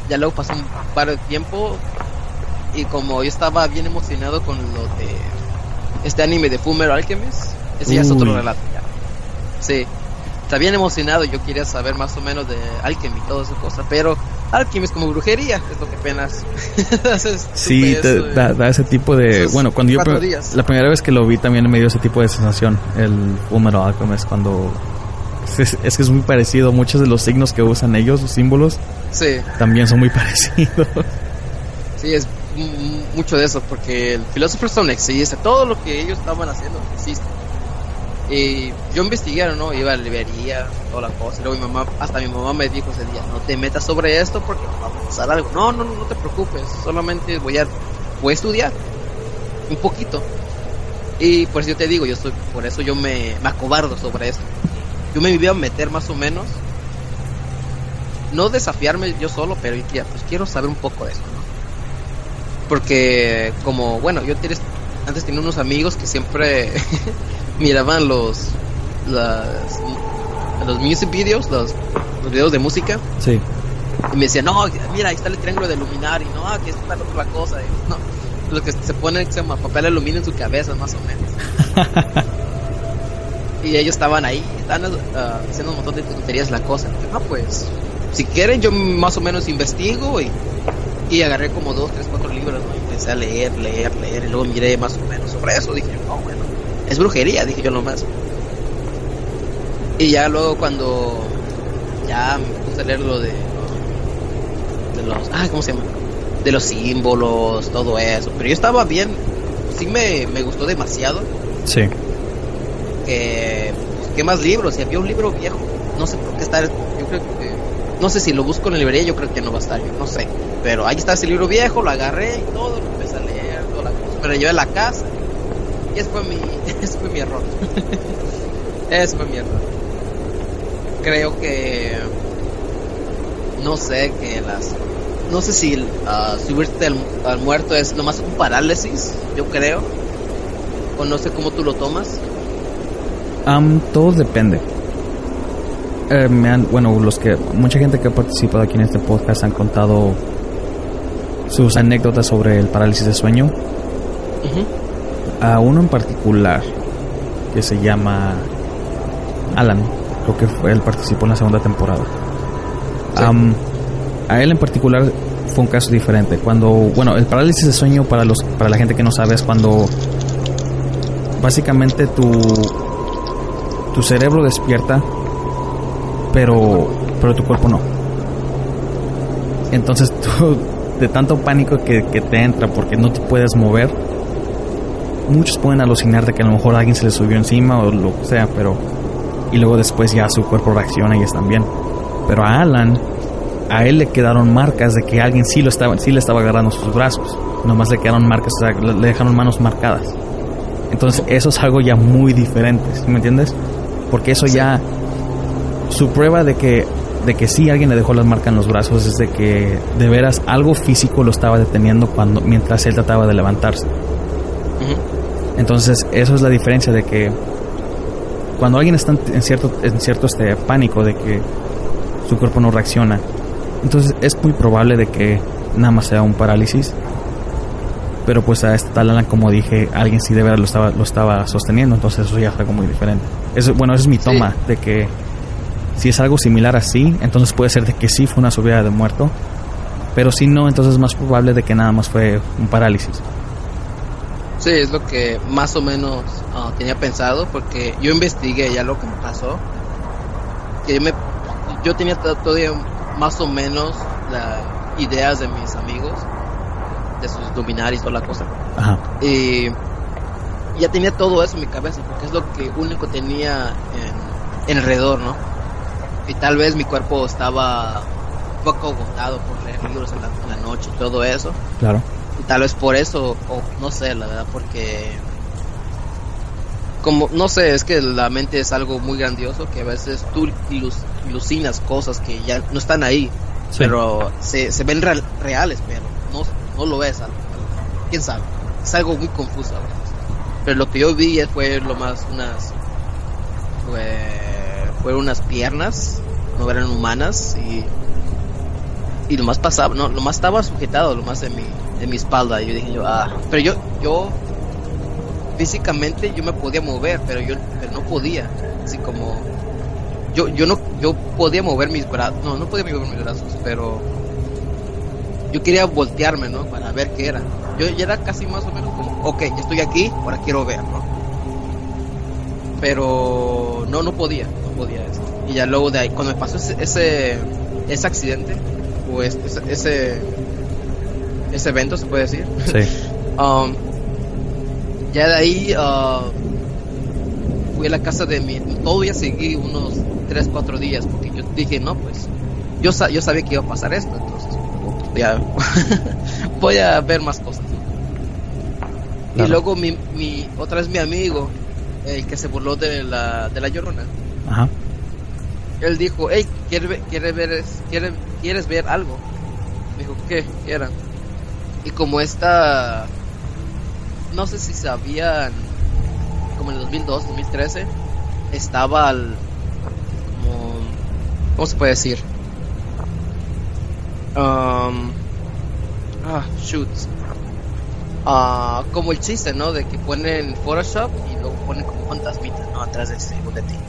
ya luego pasó un par de tiempo y como yo estaba bien emocionado con lo de este anime de Fumer Alchemist, ese ya es otro relato ya. Sí, está bien emocionado, yo quería saber más o menos de Alchemy y toda esa cosa, pero Alchemy es como brujería, es lo que apenas Sí, supe te eso, da, da ese tipo de... Bueno, cuando yo... días. La primera vez que lo vi también me dio ese tipo de sensación. El Fullmetal Alchemist cuando... Es, es que es muy parecido. Muchos de los signos que usan ellos, los símbolos, Sí, también son muy parecidos. Sí, es mucho de eso, porque el Philosopher's Stone existe, todo lo que ellos estaban haciendo existe. Y yo investigué, ¿no? Iba a la librería, toda la cosa, y luego mi mamá, hasta mi mamá me dijo ese día, no te metas sobre esto porque va a pasar algo. No, no, no, te preocupes, solamente voy a, voy a estudiar un poquito. Y por eso yo te digo, yo soy, por eso yo me, acobardo sobre esto. Yo me iba a meter más o menos, no desafiarme yo solo, pero ya, pues quiero saber un poco de eso, ¿no? Porque como, bueno, yo antes tenía unos amigos que siempre miraban los las, los music videos, los, los videos de música Sí. y me decían, no, mira, ahí está el triángulo de Luminari, no, aquí está la otra cosa, y, no, lo que se pone se llama papel aluminio en su cabeza más o menos. y ellos estaban ahí, estaban ah, haciendo un montón de tonterías la cosa. Y no, pues, si quieren yo más o menos investigo y, y agarré como dos, tres, cuatro libros, ¿no? Y empecé a leer, leer, leer, y luego miré más o menos sobre eso, dije, no, bueno, es brujería, dije yo nomás. Y ya luego cuando ya me puse a leer lo de de los ah cómo se llama de los símbolos todo eso. Pero yo estaba bien sí me, me gustó demasiado. Sí. que qué más libros y había un libro viejo no sé por qué está yo creo que no sé si lo busco en la librería yo creo que no va a estar yo no sé. Pero ahí está ese libro viejo lo agarré y todo lo empecé a leer toda la cosa. Pero llevé a la casa y ese fue mi ese fue mi error. Ese fue mi error. Creo que no sé que las no sé si ah, subirte al, al muerto es nomás un parálisis yo creo. O no sé cómo tú lo tomas. Am, todo depende. Eh, me han, bueno, los que mucha gente que ha participado aquí en este podcast han contado sus anécdotas sobre el parálisis de sueño. A uno en particular que se llama Alan, creo que fue, él participó en la segunda temporada. Am, a él en particular fue un caso diferente. Cuando, bueno, el parálisis de sueño para los para la gente que no sabe es cuando básicamente tu tu cerebro despierta, pero pero tu cuerpo no. Entonces tú de tanto pánico que, que te entra porque no te puedes mover, muchos pueden alucinar de que a lo mejor alguien se les subió encima o lo que sea, pero y luego después ya su cuerpo reacciona y están bien. Pero a Alan, a él le quedaron marcas de que alguien sí lo estaba, sí le estaba agarrando sus brazos. Nomás le quedaron marcas, o le le dejaron manos marcadas. Entonces eso es algo ya muy diferente, ¿sí me entiendes? Porque eso ya su prueba de que de que sí alguien le dejó las marcas en los brazos es de que de veras algo físico lo estaba deteniendo cuando mientras él trataba de levantarse. Entonces, eso es la diferencia de que cuando alguien está en cierto, en cierto este pánico de que su cuerpo no reacciona, entonces es muy probable de que nada más sea un parálisis. Pero pues a este tal Alan, como dije, alguien sí de verdad lo estaba, lo estaba sosteniendo, entonces eso ya es algo muy diferente. Eso, bueno, esa es mi Sí. toma de que si es algo similar así, entonces puede ser de que sí fue una subida de muerto. Pero si no, entonces es más probable de que nada más fue un parálisis. Sí, es lo que más o menos ah, tenía pensado, porque yo investigué ya lo que me pasó. Que yo, me, yo tenía to- todavía más o menos las ideas de mis amigos, de sus luminaris y toda la cosa. Ajá. Y ya tenía todo eso en mi cabeza, porque es lo que único tenía en, en alrededor, ¿no? Y tal vez mi cuerpo estaba un poco agotado por leer libros en la, en la noche y todo eso. Claro. Tal vez por eso, o no sé, la verdad, porque como no sé, es que la mente es algo muy grandioso que a veces tú ilus- ilucinas cosas que ya no están ahí, Sí. pero se, se ven real- reales, pero no, no lo es. al- al- ¿Quién sabe? Es algo muy confuso a veces. Pero lo que yo vi fue lo más unas fue, fueron unas piernas, no eran humanas y y lo más pasaba, no, lo más estaba sujetado, lo más de mi, de mi espalda. Y yo dije yo, ah, pero yo, yo, físicamente yo me podía mover, pero yo, pero no podía, así como, yo, yo no, yo podía mover mis brazos, no, no podía mover mis brazos, pero yo quería voltearme, ¿no? Para ver qué era. Yo ya era casi más o menos como, ok, estoy aquí, ahora quiero ver, ¿no? Pero no, no podía, no podía eso. Y ya luego de ahí, cuando me pasó ese, ese, ese accidente, o es- ese, ese, evento, se puede decir, Sí. Um, ya de ahí uh, fui a la casa de mi todavía seguí unos 3 4 días porque yo dije no pues yo sa- yo sabía que iba a pasar esto entonces ya voy a ver más cosas y luego mi, mi otra vez mi amigo el que se burló de la de la llorona Ajá. él dijo hey ¿quieres ver, quieres ver, es- quieres, ver algo me dijo ¿qué? ¿qué era? y como esta no sé si sabían como en el 2002 2013 estaba al como cómo se puede decir um, ah shoot. Ah, como el chiste no de que ponen Photoshop y luego ponen como fantasmitas no atrás de, según de ti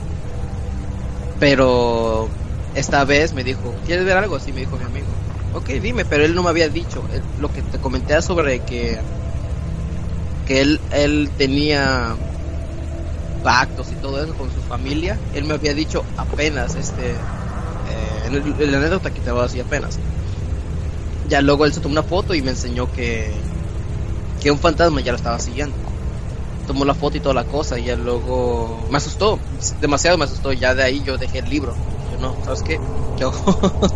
pero esta vez me dijo ¿quieres ver algo? así me dijo mi amigo ok dime pero él no me había dicho lo que te comenté sobre que que él, él tenía pactos y todo eso con su familia, él me había dicho apenas, este, eh, en, el- la anécdota que te voy a decir apenas. Ya luego él se tomó una foto y me enseñó que, que un fantasma ya lo estaba siguiendo. Tomó la foto y toda la cosa y ya luego me asustó, demasiado me asustó. Ya de ahí yo dejé el libro. Yo no, ¿sabes qué? Yo,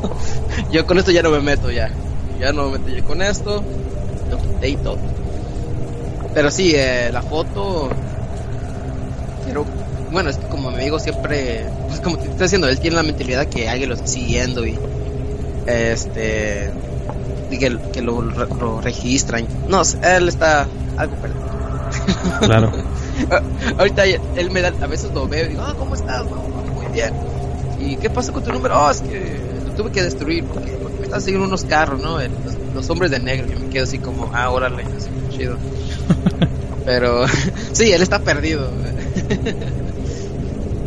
yo con esto ya no me meto ya. Ya no me meto yo con esto. Lo quité y todo. Pero sí, eh, la foto. Pero bueno, es que como mi amigo siempre. Pues como te estoy diciendo, él tiene la mentalidad que alguien lo está siguiendo y. Este. Y que, que lo, lo registran. No, él está algo perdido. Claro. Ahorita él me da, a veces lo veo y digo, ah, ¿cómo estás? No, muy bien. ¿Y qué pasa con tu número? Oh, es que lo tuve que destruir porque, porque me están siguiendo unos carros, ¿no? El- los, los hombres de negro. Y me quedo así como, ah, órale, así, chido. Pero sí, él está perdido.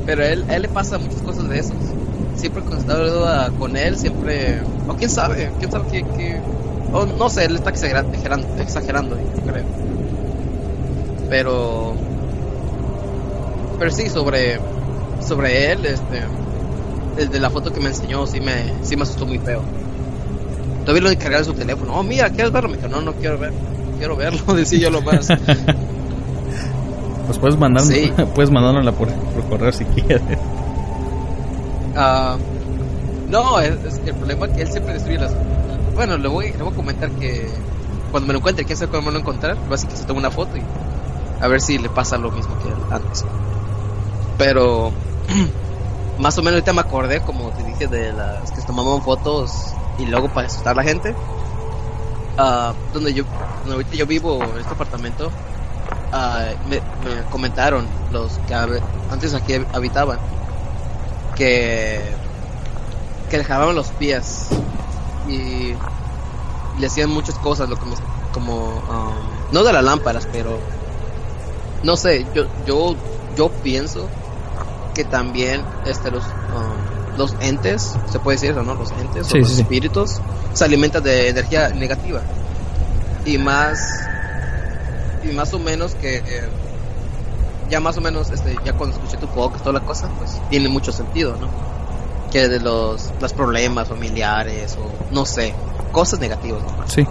Pero él, a él le pasa muchas cosas de esos. Siempre cuando está con él, siempre... O quién sabe, quién sabe qué... qué- o no sé, él está exagerando, exagerando yo creo. Pero... Pero sí, sobre... Sobre él, este... Desde la foto que me enseñó, sí me, sí me asustó muy feo. Todavía lo de cargar en su teléfono. Oh, mira, ¿quieres verlo? Me dijo, no, no quiero ver. Quiero verlo, decía yo lo más. Pues puedes mandar, Sí. puedes por, por correo si quieres. Ah, no, es, es que el problema es que él siempre destruye las. Bueno, le voy, le voy a comentar que cuando me lo encuentre, quién sabe cuándo me lo encontrar, así que se toma una foto y a ver si le pasa lo mismo que antes. Pero más o menos ahorita me acordé, como te dije, de las que tomaban fotos y luego para asustar a la gente. Ah, donde yo, ahorita yo vivo en este apartamento, ah, me, me comentaron los que antes aquí habitaban que que dejaban los pies y le hacían muchas cosas lo me- como um, no de las lámparas pero no sé yo yo yo pienso que también este los um, los entes se puede decir eso no los entes Sí, o los sí, espíritus se alimentan de energía negativa y más y más o menos que eh, ya más o menos este ya cuando escuché tu podcast toda la cosa pues tiene mucho sentido no que de los los problemas familiares o no sé cosas negativas ¿no? Sí.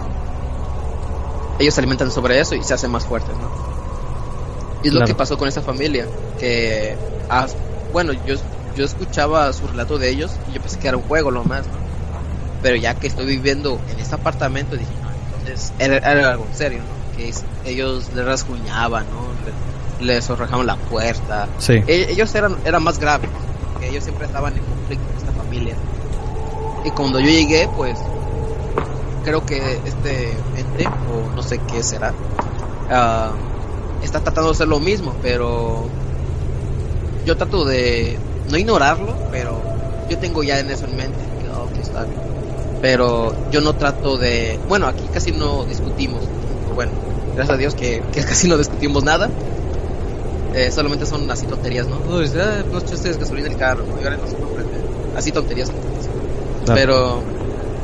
ellos se alimentan sobre eso y se hacen más fuertes no y es lo Claro. que pasó con esa familia que ah, bueno yo yo escuchaba su relato de ellos y yo pensé que era un juego lo más ¿no? pero ya que estoy viviendo en este apartamento dije no entonces era, era algo en serio ¿no? que es- ellos le rasguñaban no le, les la puerta Sí. e- ellos eran, eran más graves, porque ellos siempre estaban en conflicto en esta familia. Y cuando yo llegué, pues creo que este ente, o no sé qué será, ah, está tratando de hacer lo mismo, pero yo trato de no ignorarlo, pero yo tengo ya en eso en mente, que oh, que está bien. Pero yo no trato de, bueno, aquí casi no discutimos, bueno, gracias a Dios que, que casi no discutimos nada, eh, solamente son así tonterías, ¿no? Uy, ah, no echaste gasolina el carro, ¿no? y ahora no se. Así tonterías. Claro. Pero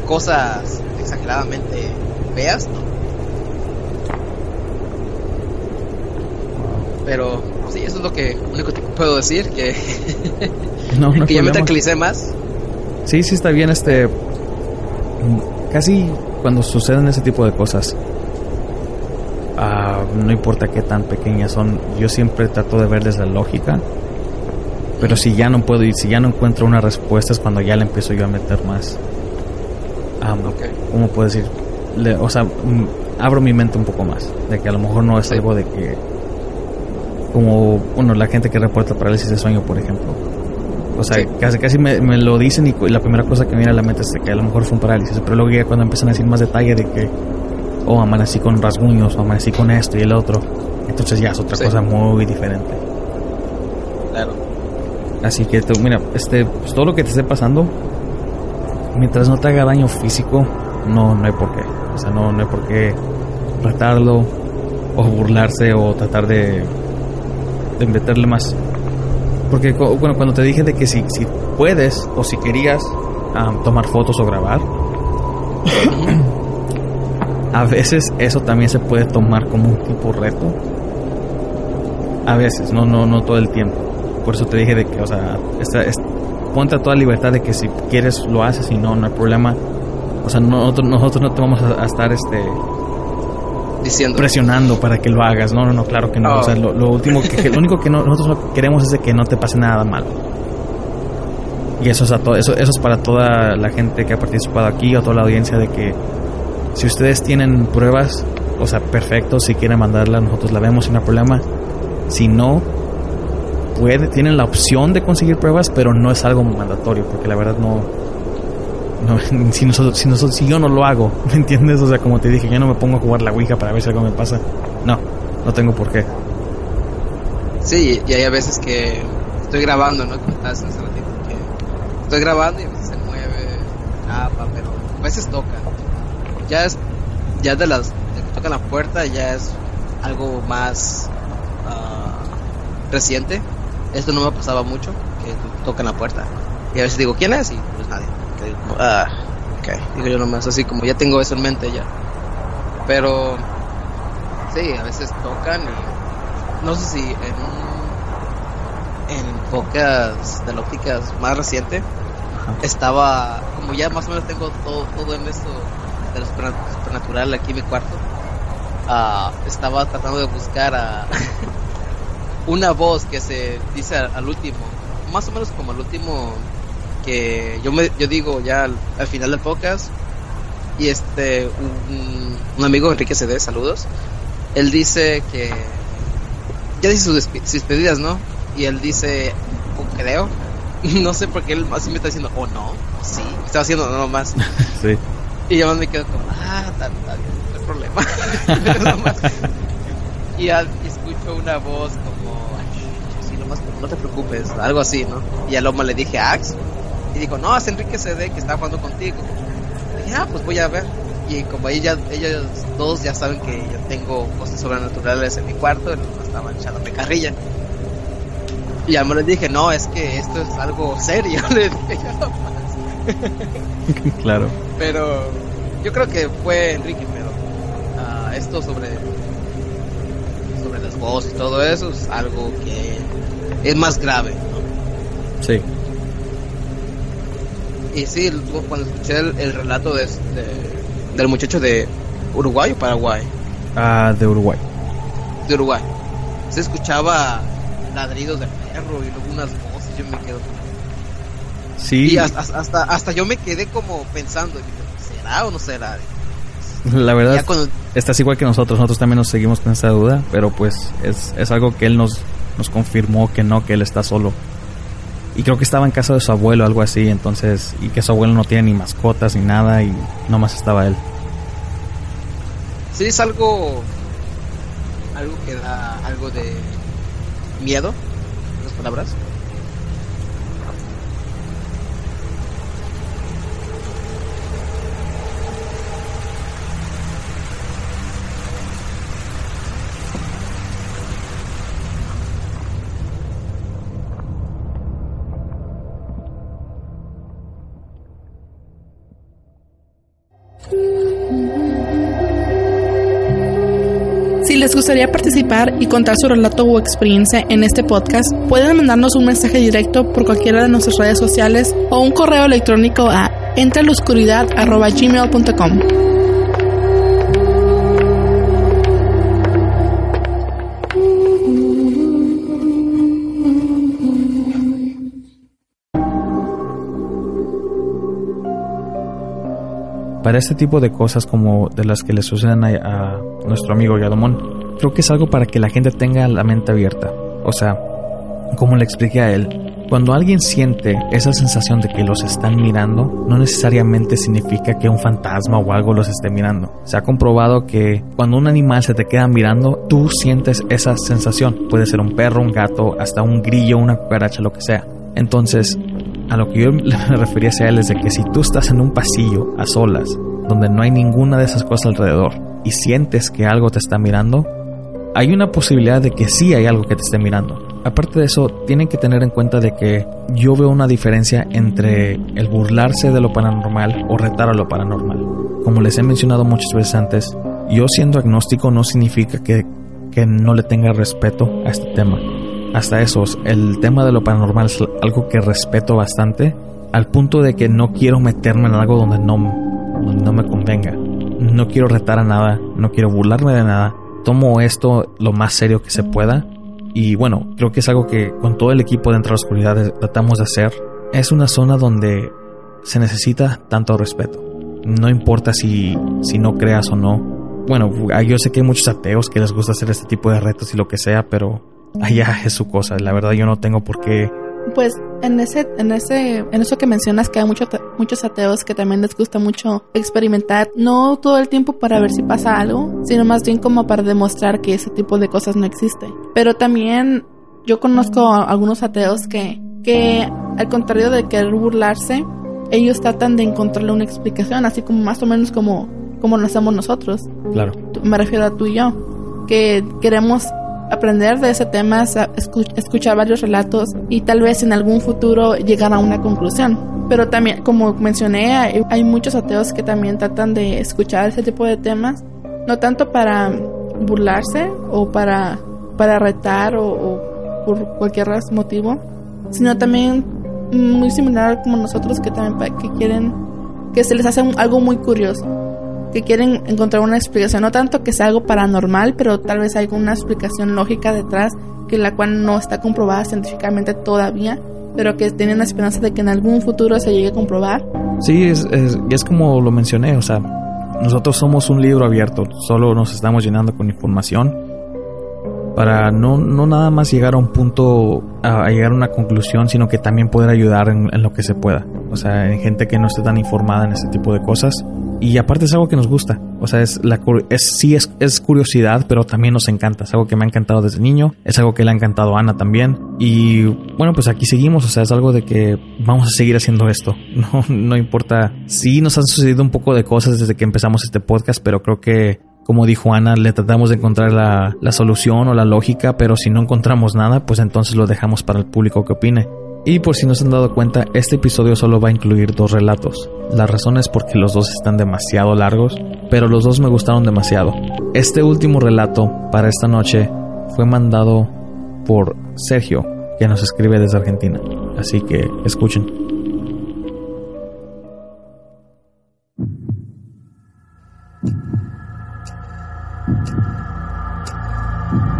cosas exageradamente feas, ¿no? Pero sí, eso es lo que único que puedo decir, que, No, que ya me tranquilicé más. Sí, sí está bien este casi cuando suceden ese tipo de cosas ah, no importa qué tan pequeñas son, yo siempre trato de verles la lógica. Pero si ya no puedo ir, si ya no encuentro una respuesta es cuando ya le empiezo yo a meter más. Ok. ¿Cómo puedo decir? Le- o sea, mm, abro mi mente un poco más. De que a lo mejor no es Sí. algo de que. Como, bueno, la gente que reporta parálisis de sueño, por ejemplo. O sea, Sí. casi, casi me, me lo dicen y la primera cosa que me viene a la mente es que a lo mejor fue un parálisis. Pero luego ya cuando empiezan a decir más detalle de que, oh, amanecí con rasguños, o amanecí con esto y el otro. Entonces ya es otra Sí. cosa muy diferente. Claro. Así que tú, mira, este, pues, todo lo que te esté pasando, mientras no te haga daño físico, no, no hay por qué. O sea, no, no hay por qué tratarlo o burlarse o tratar de meterle más. Porque, bueno, cuando te dije de que si, si puedes o si querías ah, tomar fotos o grabar, a veces eso también se puede tomar como un tipo reto. A veces, no, no, no todo el tiempo. Por eso te dije de que, o sea, esta, es- ponte a toda libertad de que si quieres lo haces y no, no hay problema. O sea, nosotros, nosotros no te vamos a, a estar este Presionando para que lo hagas. No, no, no, claro que no. Lo, último que, lo único que no- nosotros no queremos es que no te pase nada malo. Y eso es, a to- eso, eso es para toda la gente que ha participado aquí o toda la audiencia de que si ustedes tienen pruebas, o sea, perfecto, si quieren mandarla, nosotros la vemos sin problema. Si no, puede, tienen la opción de conseguir pruebas, pero no es algo mandatorio, porque la verdad no, no si, nosotros, si, nosotros, si yo no lo hago, ¿me entiendes? O sea, como te dije, yo no me pongo a jugar la Ouija para ver si algo me pasa. No, no tengo por qué. Sí, y hay a veces que estoy grabando, ¿no? Como estás hace ratito, que estoy grabando y a veces se mueve, tapa, pero a veces toca. Ya es, ya de las de que tocan la puerta, ya es algo más ah, reciente, esto no me pasaba mucho, que tocan la puerta. Y a veces digo, ¿quién es? Y pues nadie. Digo, ah, ok. Digo yo nomás, así como ya tengo eso en mente ya. Pero, sí, a veces tocan y no sé si en un, en pocas de la ópticas más reciente estaba, como ya más o menos tengo todo, todo en esto de lo supernatural aquí en mi cuarto, ah, estaba tratando de buscar a una voz que se dice al, último, más o menos como al último que yo me yo digo ya al, final del podcast y este un, un, amigo Enrique CD saludos. Él dice que ya dice sus, despedidas no y él dice creo no sé por qué él así me está diciendo o no o sí me está haciendo no más sí. Y yo me quedo como ah está, no hay problema y, escucho una voz como sí nomás no te preocupes algo así no y a Loma le dije Ax y dijo, no, es Enrique CD que está jugando contigo. Y dije, ah, pues voy a ver. Y como ella, ellos dos ya saben que yo tengo cosas sobrenaturales en mi cuarto, estaban echándome carrilla. Y ya me les dije, no, es que esto es algo serio, le dije claro. Pero yo creo que fue Enrique, pero uh, esto sobre sobre las voces y todo eso es algo que es más grave, ¿no? Sí. Y sí, cuando escuché el, relato de, del muchacho de Uruguay o Paraguay. Ah, de Uruguay. De Uruguay. Se escuchaba ladridos de perro y luego unas voces. Yo me quedo. Sí. Y hasta, hasta, hasta yo me quedé como pensando, ¿será o no será? La verdad, estás igual que nosotros. Nosotros también nos seguimos con esa duda, pero pues es, es algo que él nos, nos confirmó que no, que él está solo y creo que estaba en casa de su abuelo, algo así, entonces, y que su abuelo no tiene ni mascotas ni nada y nomás estaba él. Sí, es algo, algo que da algo de miedo, las palabras. Gustaría participar y contar su relato o experiencia en este podcast, pueden mandarnos un mensaje directo por cualquiera de nuestras redes sociales o un correo electrónico a entreloscuridad.gmail.com. Para este tipo de cosas como de las que le suceden a, nuestro amigo Yadomón, creo que es algo para que la gente tenga la mente abierta. O sea, como le expliqué a él, cuando alguien siente esa sensación de que los están mirando, no necesariamente significa que un fantasma o algo los esté mirando. Se ha comprobado que cuando un animal se te queda mirando, tú sientes esa sensación. Puede ser un perro, un gato, hasta un grillo, una cucaracha, lo que sea. Entonces, a lo que yo me refería a él es de que si tú estás en un pasillo a solas, donde no hay ninguna de esas cosas alrededor, y sientes que algo te está mirando, hay una posibilidad de que sí hay algo que te esté mirando. Aparte de eso, tienen que tener en cuenta de que yo veo una diferencia entre el burlarse de lo paranormal o retar a lo paranormal. Como les he mencionado muchas veces antes, yo siendo agnóstico no significa que, que no le tenga respeto a este tema hasta eso, el tema de lo paranormal es algo que respeto bastante, al punto de que no quiero meterme en algo donde no, no me convenga. No quiero retar a nada, no quiero burlarme de nada. Tomo esto lo más serio que se pueda. Y bueno, creo que es algo que con todo el equipo de la oscuridad tratamos de hacer. Es una zona donde se necesita tanto respeto. No importa si, si no creas o no. Bueno, yo sé que hay muchos ateos que les gusta hacer este tipo de retos y lo que sea, pero allá es su cosa. La verdad yo no tengo por qué. Pues en ese, en ese, en eso que mencionas que hay muchos muchos ateos que también les gusta mucho experimentar, no todo el tiempo para ver si pasa algo, sino más bien como para demostrar que ese tipo de cosas no existe. Pero también yo conozco a algunos ateos que, que al contrario de querer burlarse, ellos tratan de encontrarle una explicación, así como más o menos como, como lo hacemos nosotros. Claro. Me refiero a tú y yo que queremos aprender de ese tema, escuchar varios relatos y tal vez en algún futuro llegar a una conclusión. Pero también, como mencioné, hay, muchos ateos que también tratan de escuchar ese tipo de temas, no tanto para burlarse o para, para retar o, por cualquier motivo, sino también muy similar como nosotros que también que quieren que se les hace algo muy curioso que quieren encontrar una explicación, no tanto que sea algo paranormal, pero tal vez hay una explicación lógica detrás que la cual no está comprobada científicamente todavía, pero que tienen la esperanza de que en algún futuro se llegue a comprobar. Sí, es, es, es como lo mencioné, o sea, nosotros somos un libro abierto, solo nos estamos llenando con información para no, no nada más llegar a un punto, a, llegar a una conclusión, sino que también poder ayudar en, en, lo que se pueda. O sea, en gente que no esté tan informada en este tipo de cosas y aparte es algo que nos gusta. O sea, es la es sí es, es, curiosidad, pero también nos encanta. Es algo que me ha encantado desde niño. Es algo que le ha encantado a Ana también. Y bueno, pues aquí seguimos. O sea, es algo de que vamos a seguir haciendo esto. No, no importa. Sí nos han sucedido un poco de cosas desde que empezamos este podcast, pero creo que como dijo Ana, le tratamos de encontrar la, la, solución o la lógica, pero si no encontramos nada, pues entonces lo dejamos para el público que opine. Y por si no se han dado cuenta, este episodio solo va a incluir dos relatos. La razón es porque los dos están demasiado largos, pero los dos me gustaron demasiado. Este último relato para esta noche fue mandado por Sergio, que nos escribe desde Argentina. Así que escuchen.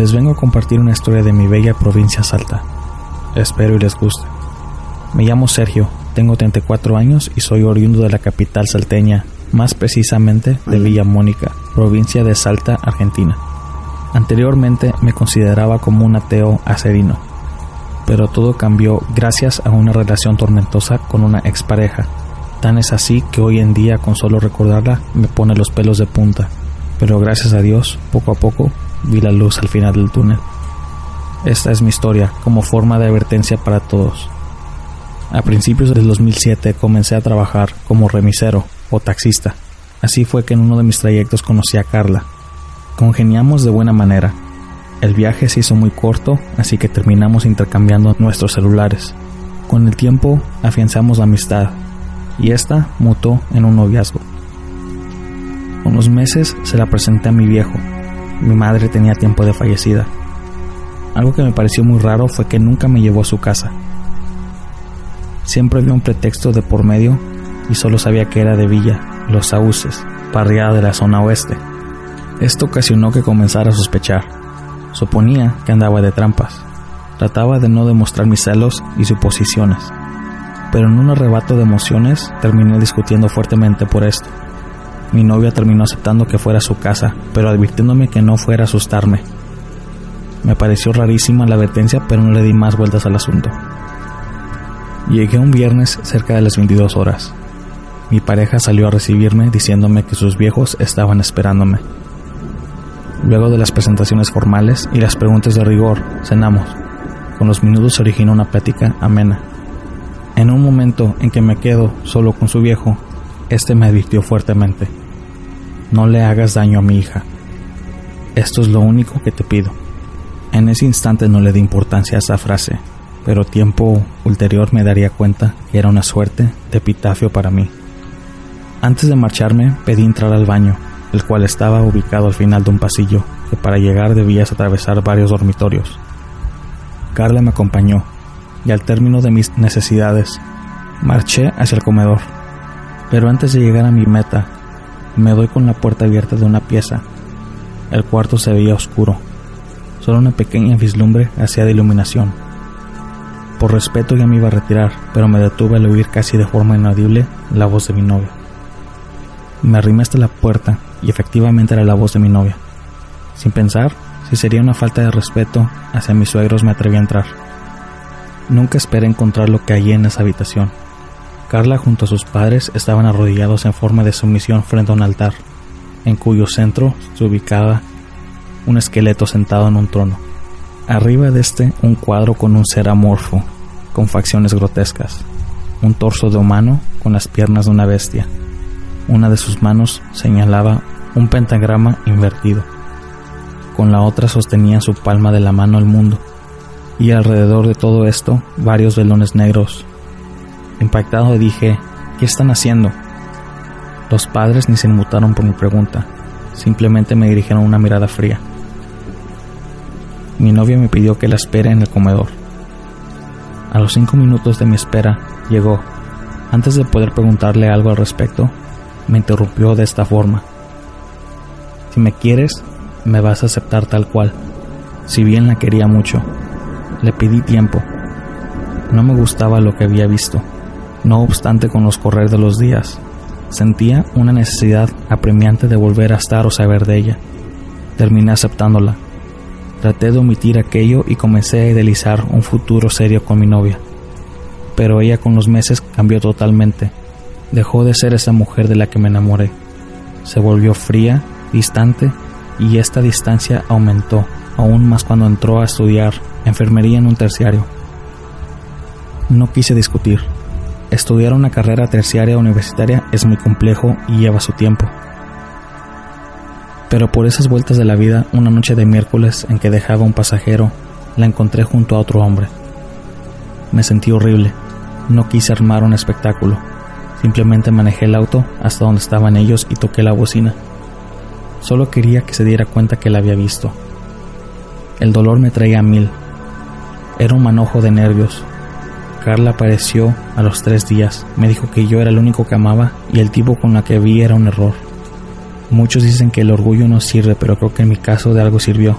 Les vengo a compartir una historia de mi bella provincia Salta. Espero y les guste. Me llamo Sergio, tengo 34 años y soy oriundo de la capital salteña, más precisamente de Villa Mónica, provincia de Salta, Argentina. Anteriormente me consideraba como un ateo acerino, pero todo cambió gracias a una relación tormentosa con una expareja. Tan es así que hoy en día con solo recordarla me pone los pelos de punta, pero gracias a Dios, poco a poco vi la luz al final del túnel. Esta es mi historia como forma de advertencia para todos. A principios del 2007 comencé a trabajar como remisero o taxista. Así fue que en uno de mis trayectos conocí a Carla. Congeniamos de buena manera. El viaje se hizo muy corto, así que terminamos intercambiando nuestros celulares. Con el tiempo afianzamos la amistad y esta mutó en un noviazgo. Unos meses se la presenté a mi viejo, mi madre tenía tiempo de fallecida. Algo que me pareció muy raro fue que nunca me llevó a su casa. Siempre había un pretexto de por medio y solo sabía que era de Villa, Los Sauces, barriada de la zona oeste. Esto ocasionó que comenzara a sospechar. Suponía que andaba de trampas. Trataba de no demostrar mis celos y suposiciones. Pero en un arrebato de emociones terminé discutiendo fuertemente por esto. Mi novia terminó aceptando que fuera a su casa, pero advirtiéndome que no fuera a asustarme. Me pareció rarísima la advertencia, pero no le di más vueltas al asunto. Llegué un viernes cerca de las 22 horas. Mi pareja salió a recibirme diciéndome que sus viejos estaban esperándome. Luego de las presentaciones formales y las preguntas de rigor, cenamos. Con los minutos se originó una plática amena. En un momento en que me quedo solo con su viejo, este me advirtió fuertemente. No le hagas daño a mi hija. Esto es lo único que te pido. En ese instante no le di importancia a esa frase, pero tiempo ulterior me daría cuenta que era una suerte de epitafio para mí. Antes de marcharme pedí entrar al baño, el cual estaba ubicado al final de un pasillo que para llegar debías atravesar varios dormitorios. Carla me acompañó y al término de mis necesidades marché hacia el comedor. Pero antes de llegar a mi meta, me doy con la puerta abierta de una pieza. El cuarto se veía oscuro. Solo una pequeña vislumbre hacía de iluminación. Por respeto ya me iba a retirar, pero me detuve al oír casi de forma inaudible la voz de mi novia. Me arrimé hasta la puerta y efectivamente era la voz de mi novia. Sin pensar si sería una falta de respeto hacia mis suegros me atreví a entrar. Nunca esperé encontrar lo que hallé en esa habitación. Carla junto a sus padres estaban arrodillados en forma de sumisión frente a un altar, en cuyo centro se ubicaba un esqueleto sentado en un trono. Arriba de este un cuadro con un ser amorfo, con facciones grotescas, un torso de humano con las piernas de una bestia. Una de sus manos señalaba un pentagrama invertido. Con la otra sostenía en su palma de la mano el mundo, y alrededor de todo esto varios velones negros. Impactado dije, ¿qué están haciendo? Los padres ni se inmutaron por mi pregunta, simplemente me dirigieron una mirada fría. Mi novia me pidió que la espere en el comedor. A los cinco minutos de mi espera, llegó. Antes de poder preguntarle algo al respecto, me interrumpió de esta forma. Si me quieres, me vas a aceptar tal cual. Si bien la quería mucho, le pedí tiempo. No me gustaba lo que había visto. No obstante, con los correr de los días, sentía una necesidad apremiante de volver a estar o saber de ella. Terminé aceptándola Traté de omitir aquello y comencé a idealizar un futuro serio con mi novia. Pero ella con los meses cambió totalmente. Dejó de ser esa mujer de la que me enamoré. Se volvió fría, distante, y esta distancia aumentó aún más cuando entró a estudiar enfermería en un terciario. No quise discutir. Estudiar una carrera terciaria universitaria es muy complejo y lleva su tiempo. Pero por esas vueltas de la vida, una noche de miércoles en que dejaba un pasajero, la encontré junto a otro hombre. Me sentí horrible. No quise armar un espectáculo. Simplemente manejé el auto hasta donde estaban ellos y toqué la bocina. Solo quería que se diera cuenta que la había visto. El dolor me traía a mil. Era un manojo de nervios. Carla apareció a los tres días. Me dijo que yo era el único que amaba y el tipo con la que vi era un error. Muchos dicen que el orgullo no sirve, pero creo que en mi caso de algo sirvió.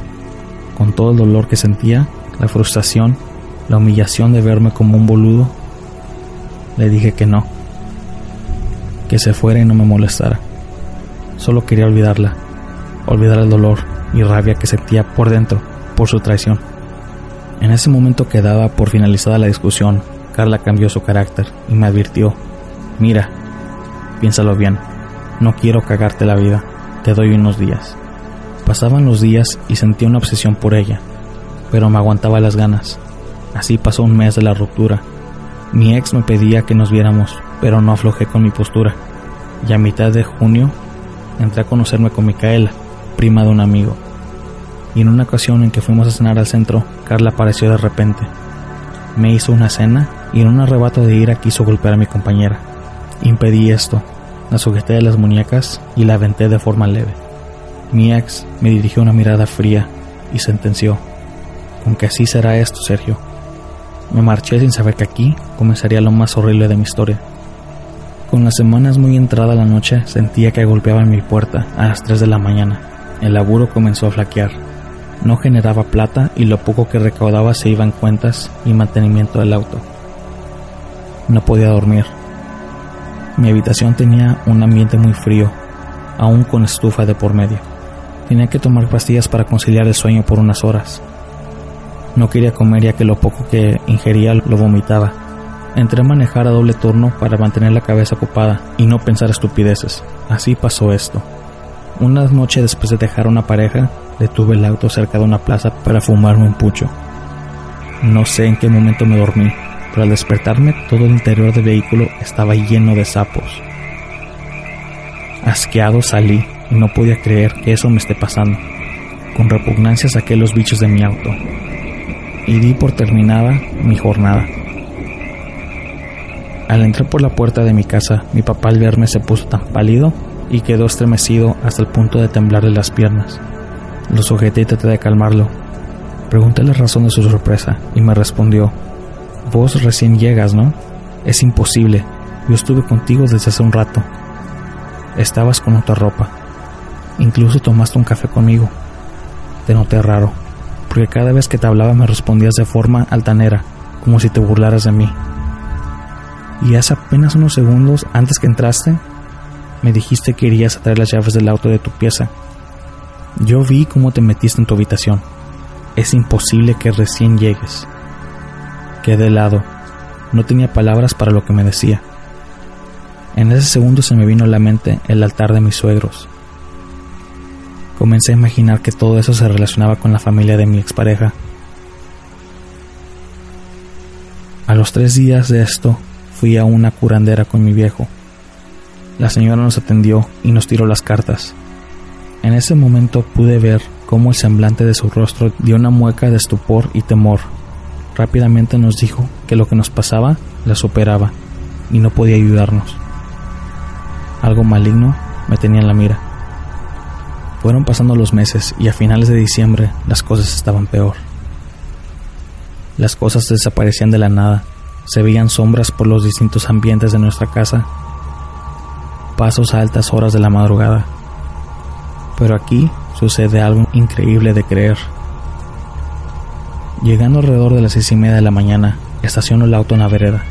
Con todo el dolor que sentía, la frustración, la humillación de verme como un boludo, le dije que no, que se fuera y no me molestara. Solo quería olvidarla, olvidar el dolor y rabia que sentía por dentro por su traición. En ese momento que daba por finalizada la discusión, Carla cambió su carácter y me advirtió, mira, piénsalo bien no quiero cagarte la vida, te doy unos días. Pasaban los días y sentía una obsesión por ella, pero me aguantaba las ganas. Así pasó un mes de la ruptura. Mi ex me pedía que nos viéramos, pero no aflojé con mi postura. Y a mitad de junio entré a conocerme con Micaela, prima de un amigo. Y en una ocasión en que fuimos a cenar al centro, Carla apareció de repente. Me hizo una cena y en un arrebato de ira quiso golpear a mi compañera. Impedí esto, la sujeté de las muñecas y la aventé de forma leve. Mi ex me dirigió una mirada fría y sentenció, con que así será esto, Sergio. Me marché sin saber que aquí comenzaría lo más horrible de mi historia. Con las semanas muy entrada la noche sentía que golpeaban mi puerta a las 3 de la mañana. El laburo comenzó a flaquear. No generaba plata y lo poco que recaudaba se iba en cuentas y mantenimiento del auto. No podía dormir mi habitación tenía un ambiente muy frío, aún con estufa de por medio. Tenía que tomar pastillas para conciliar el sueño por unas horas. No quería comer ya que lo poco que ingería lo vomitaba. Entré a manejar a doble turno para mantener la cabeza ocupada y no pensar estupideces. Así pasó esto. Una noche después de dejar a una pareja, detuve el auto cerca de una plaza para fumarme un pucho. No sé en qué momento me dormí, pero al despertarme todo el interior del vehículo estaba lleno de sapos. Asqueado salí y no podía creer que eso me esté pasando. Con repugnancia saqué los bichos de mi auto y di por terminada mi jornada. Al entrar por la puerta de mi casa, mi papá al verme se puso tan pálido y quedó estremecido hasta el punto de temblarle las piernas. Lo sujeté y traté de calmarlo. Pregunté la razón de su sorpresa y me respondió Vos recién llegas, ¿no? Es imposible. Yo estuve contigo desde hace un rato. Estabas con otra ropa. Incluso tomaste un café conmigo. Te noté raro. porque cada vez que te hablaba me respondías de forma altanera, como si te burlaras de mí. Y hace apenas unos segundos antes que entraste, me dijiste que irías a traer las llaves del auto de tu pieza. Yo vi cómo te metiste en tu habitación. Es imposible que recién llegues. Quedé helado. No tenía palabras para lo que me decía. En ese segundo se me vino a la mente el altar de mis suegros. Comencé a imaginar que todo eso se relacionaba con la familia de mi expareja. A los tres días de esto, fui a una curandera con mi viejo. La señora nos atendió y nos tiró las cartas. En ese momento pude ver cómo el semblante de su rostro dio una mueca de estupor y temor. Rápidamente nos dijo que lo que nos pasaba la superaba y no podía ayudarnos. Algo maligno me tenía en la mira. Fueron pasando los meses y a finales de diciembre las cosas estaban peor. Las cosas desaparecían de la nada, se veían sombras por los distintos ambientes de nuestra casa, pasos a altas horas de la madrugada. Pero aquí sucede algo increíble de creer. Llegando alrededor de las seis y media de la mañana, estaciono el auto en la vereda.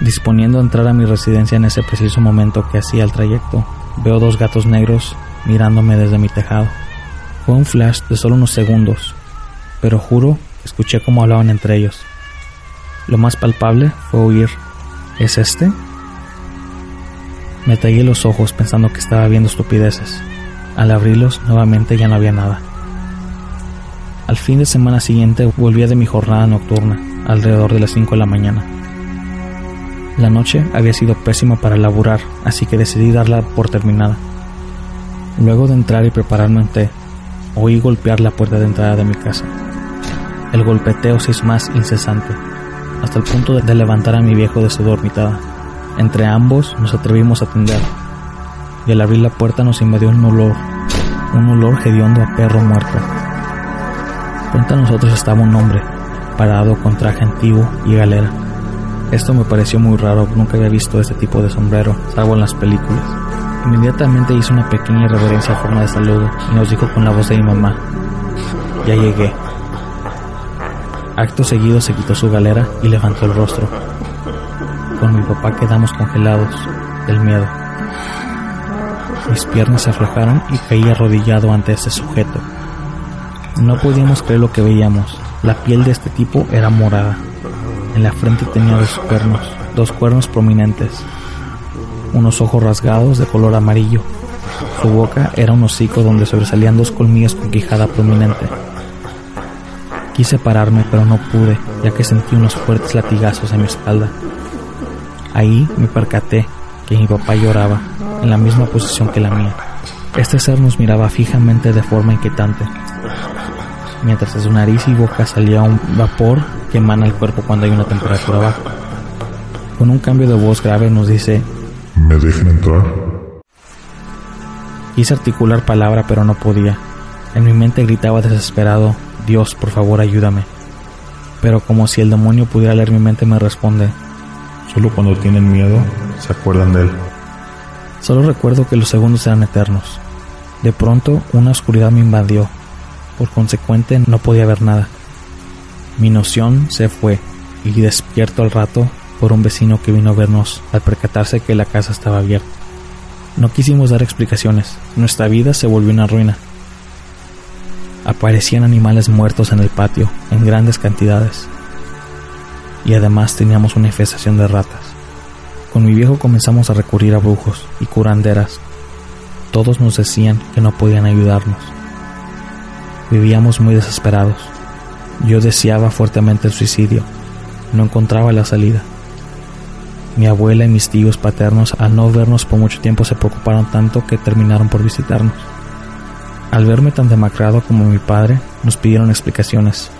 Disponiendo a entrar a mi residencia en ese preciso momento que hacía el trayecto, veo dos gatos negros mirándome desde mi tejado. Fue un flash de solo unos segundos, pero juro escuché cómo hablaban entre ellos. Lo más palpable fue oír, ¿es este? Me tallé los ojos pensando que estaba viendo estupideces. Al abrirlos nuevamente ya no había nada. Al fin de semana siguiente volvía de mi jornada nocturna, alrededor de las 5 de la mañana. La noche había sido pésima para laburar, así que decidí darla por terminada. Luego de entrar y prepararme un té, oí golpear la puerta de entrada de mi casa. El golpeteo se hizo más incesante, hasta el punto de levantar a mi viejo de su dormitada. Entre ambos nos atrevimos a atender, y al abrir la puerta nos invadió un olor, un olor hediondo a perro muerto. Frente a nosotros estaba un hombre, parado con traje antiguo y galera. Esto me pareció muy raro, nunca había visto este tipo de sombrero, salvo en las películas. Inmediatamente hizo una pequeña reverencia a forma de saludo y nos dijo con la voz de mi mamá, ya llegué. Acto seguido se quitó su galera y levantó el rostro. Con mi papá quedamos congelados del miedo. Mis piernas se aflojaron y caí arrodillado ante este sujeto. No podíamos creer lo que veíamos. La piel de este tipo era morada, en la frente tenía dos cuernos, dos cuernos prominentes, unos ojos rasgados de color amarillo. Su boca era un hocico donde sobresalían dos colmillos con quijada prominente. Quise pararme, pero no pude, ya que sentí unos fuertes latigazos en mi espalda. Ahí me percaté que mi papá lloraba, en la misma posición que la mía. Este ser nos miraba fijamente de forma inquietante, mientras de su nariz y boca salía un vapor que emana el cuerpo cuando hay una temperatura baja. Con un cambio de voz grave nos dice, ¿Me dejan entrar? Quise articular palabra pero no podía. En mi mente gritaba desesperado, Dios, por favor ayúdame. Pero como si el demonio pudiera leer mi mente me responde, Solo cuando tienen miedo se acuerdan de él. Solo recuerdo que los segundos eran eternos. De pronto una oscuridad me invadió. Por consecuente no podía ver nada. Mi noción se fue y despierto al rato por un vecino que vino a vernos al percatarse que la casa estaba abierta. No quisimos dar explicaciones, nuestra vida se volvió una ruina. Aparecían animales muertos en el patio, en grandes cantidades. Y además teníamos una infestación de ratas. Con mi viejo comenzamos a recurrir a brujos y curanderas. Todos nos decían que no podían ayudarnos. Vivíamos muy desesperados. Yo deseaba fuertemente el suicidio. No encontraba la salida. Mi abuela y mis tíos paternos al no vernos por mucho tiempo se preocuparon tanto que terminaron por visitarnos. Al verme tan demacrado como mi padre, nos pidieron explicaciones.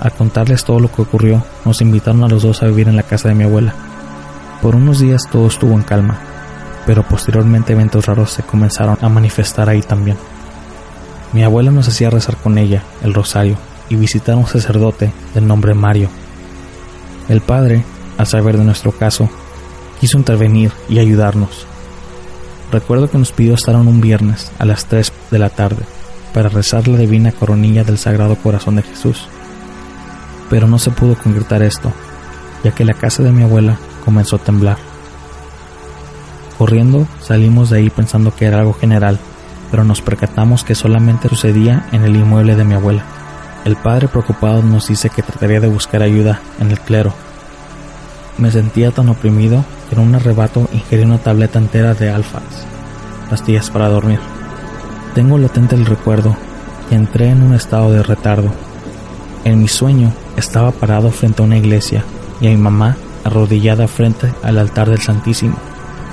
Al contarles todo lo que ocurrió, nos invitaron a los dos a vivir en la casa de mi abuela. Por unos días todo estuvo en calma, pero posteriormente eventos raros se comenzaron a manifestar ahí también. Mi abuela nos hacía rezar con ella el rosario y visitar a un sacerdote del nombre Mario. El padre, al saber de nuestro caso, quiso intervenir y ayudarnos. Recuerdo que nos pidió estar un viernes a las 3 de la tarde. para rezar la divina coronilla del Sagrado Corazón de Jesús. Pero no se pudo concretar esto, ya que la casa de mi abuela comenzó a temblar. Corriendo salimos de ahí pensando que era algo general, pero nos percatamos que solamente sucedía en el inmueble de mi abuela. El padre preocupado nos dice que trataría de buscar ayuda en el clero. Me sentía tan oprimido que en un arrebato ingerí una tableta entera de alfas, pastillas para dormir. Tengo latente el recuerdo que entré en un estado de retardo. En mi sueño estaba parado frente a una iglesia y a mi mamá arrodillada frente al altar del Santísimo.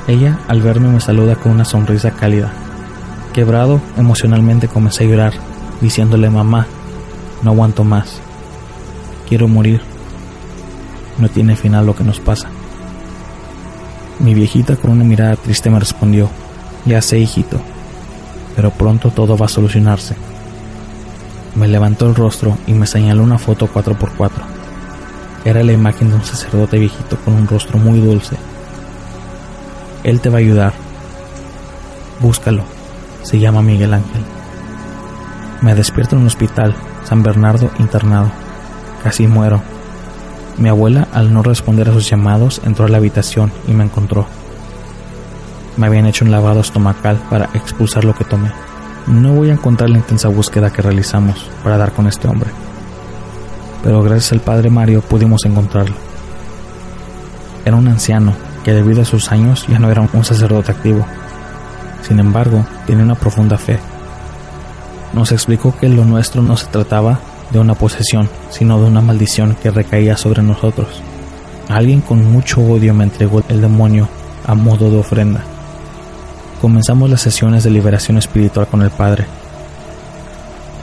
Ella al verme me saluda con una sonrisa cálida. Quebrado emocionalmente comencé a llorar, diciéndole mamá, no aguanto más. Quiero morir. No tiene final lo que nos pasa. Mi viejita con una mirada triste me respondió, ya sé hijito, pero pronto todo va a solucionarse. Me levantó el rostro y me señaló una foto 4x4. Era la imagen de un sacerdote viejito con un rostro muy dulce. Él te va a ayudar. Búscalo. Se llama Miguel Ángel. Me despierto en un hospital, San Bernardo internado. Casi muero. Mi abuela, al no responder a sus llamados, entró a la habitación y me encontró. Me habían hecho un lavado estomacal para expulsar lo que tomé. No voy a encontrar la intensa búsqueda que realizamos para dar con este hombre. Pero gracias al padre Mario pudimos encontrarlo. Era un anciano que debido a sus años ya no era un sacerdote activo. Sin embargo, tenía una profunda fe. Nos explicó que lo nuestro no se trataba de una posesión, sino de una maldición que recaía sobre nosotros. Alguien con mucho odio me entregó el demonio a modo de ofrenda. Comenzamos las sesiones de liberación espiritual con el Padre.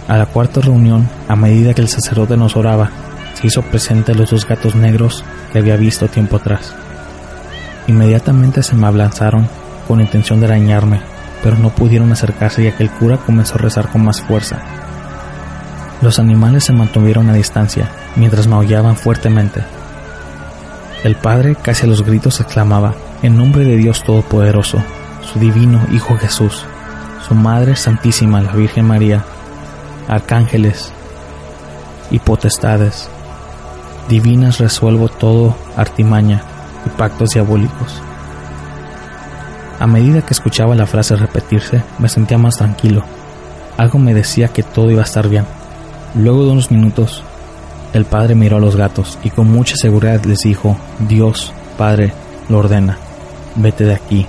A la cuarta reunión, a medida que el sacerdote nos oraba, se hizo presente los dos gatos negros que había visto tiempo atrás. Inmediatamente se me abalanzaron con intención de arañarme, pero no pudieron acercarse ya que el cura comenzó a rezar con más fuerza. Los animales se mantuvieron a distancia mientras maullaban fuertemente. El padre, casi a los gritos, exclamaba, En nombre de Dios Todopoderoso, su divino Hijo Jesús, su Madre Santísima, la Virgen María, arcángeles y potestades, divinas resuelvo todo artimaña y pactos diabólicos. A medida que escuchaba la frase repetirse, me sentía más tranquilo. Algo me decía que todo iba a estar bien. Luego de unos minutos, el padre miró a los gatos y con mucha seguridad les dijo, Dios, Padre, lo ordena, vete de aquí.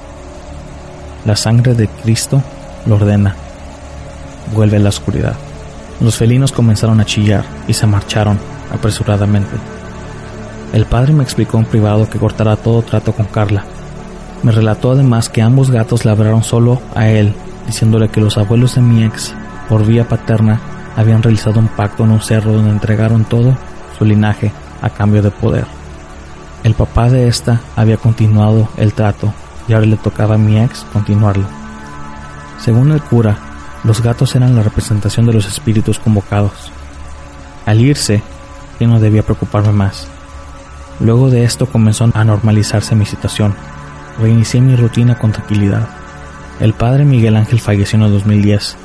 La sangre de Cristo lo ordena, vuelve la oscuridad. Los felinos comenzaron a chillar y se marcharon apresuradamente. El padre me explicó en privado que cortará todo trato con Carla. Me relató además que ambos gatos labraron solo a él, diciéndole que los abuelos de mi ex, por vía paterna, habían realizado un pacto en un cerro donde entregaron todo su linaje a cambio de poder. El papá de esta había continuado el trato y ahora le tocaba a mi ex continuarlo. Según el cura, los gatos eran la representación de los espíritus convocados. Al irse, ya no debía preocuparme más. Luego de esto comenzó a normalizarse mi situación. Reinicié mi rutina con tranquilidad. El padre Miguel Ángel falleció en el 2010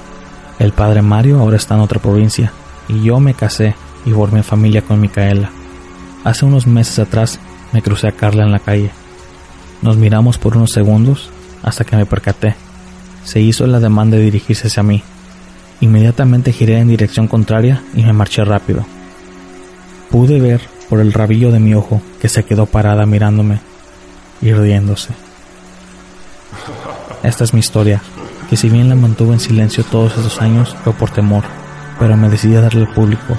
el padre Mario ahora está en otra provincia y yo me casé y formé familia con Micaela. Hace unos meses atrás me crucé a Carla en la calle. Nos miramos por unos segundos hasta que me percaté. Se hizo la demanda de dirigirse hacia mí. Inmediatamente giré en dirección contraria y me marché rápido. Pude ver por el rabillo de mi ojo que se quedó parada mirándome y riéndose. Esta es mi historia que si bien la mantuve en silencio todos esos años fue por temor, pero me decidí a darle al público,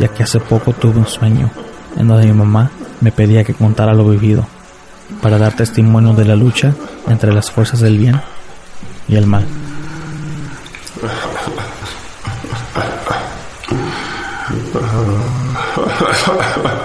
ya que hace poco tuve un sueño en donde mi mamá me pedía que contara lo vivido, para dar testimonio de la lucha entre las fuerzas del bien y el mal.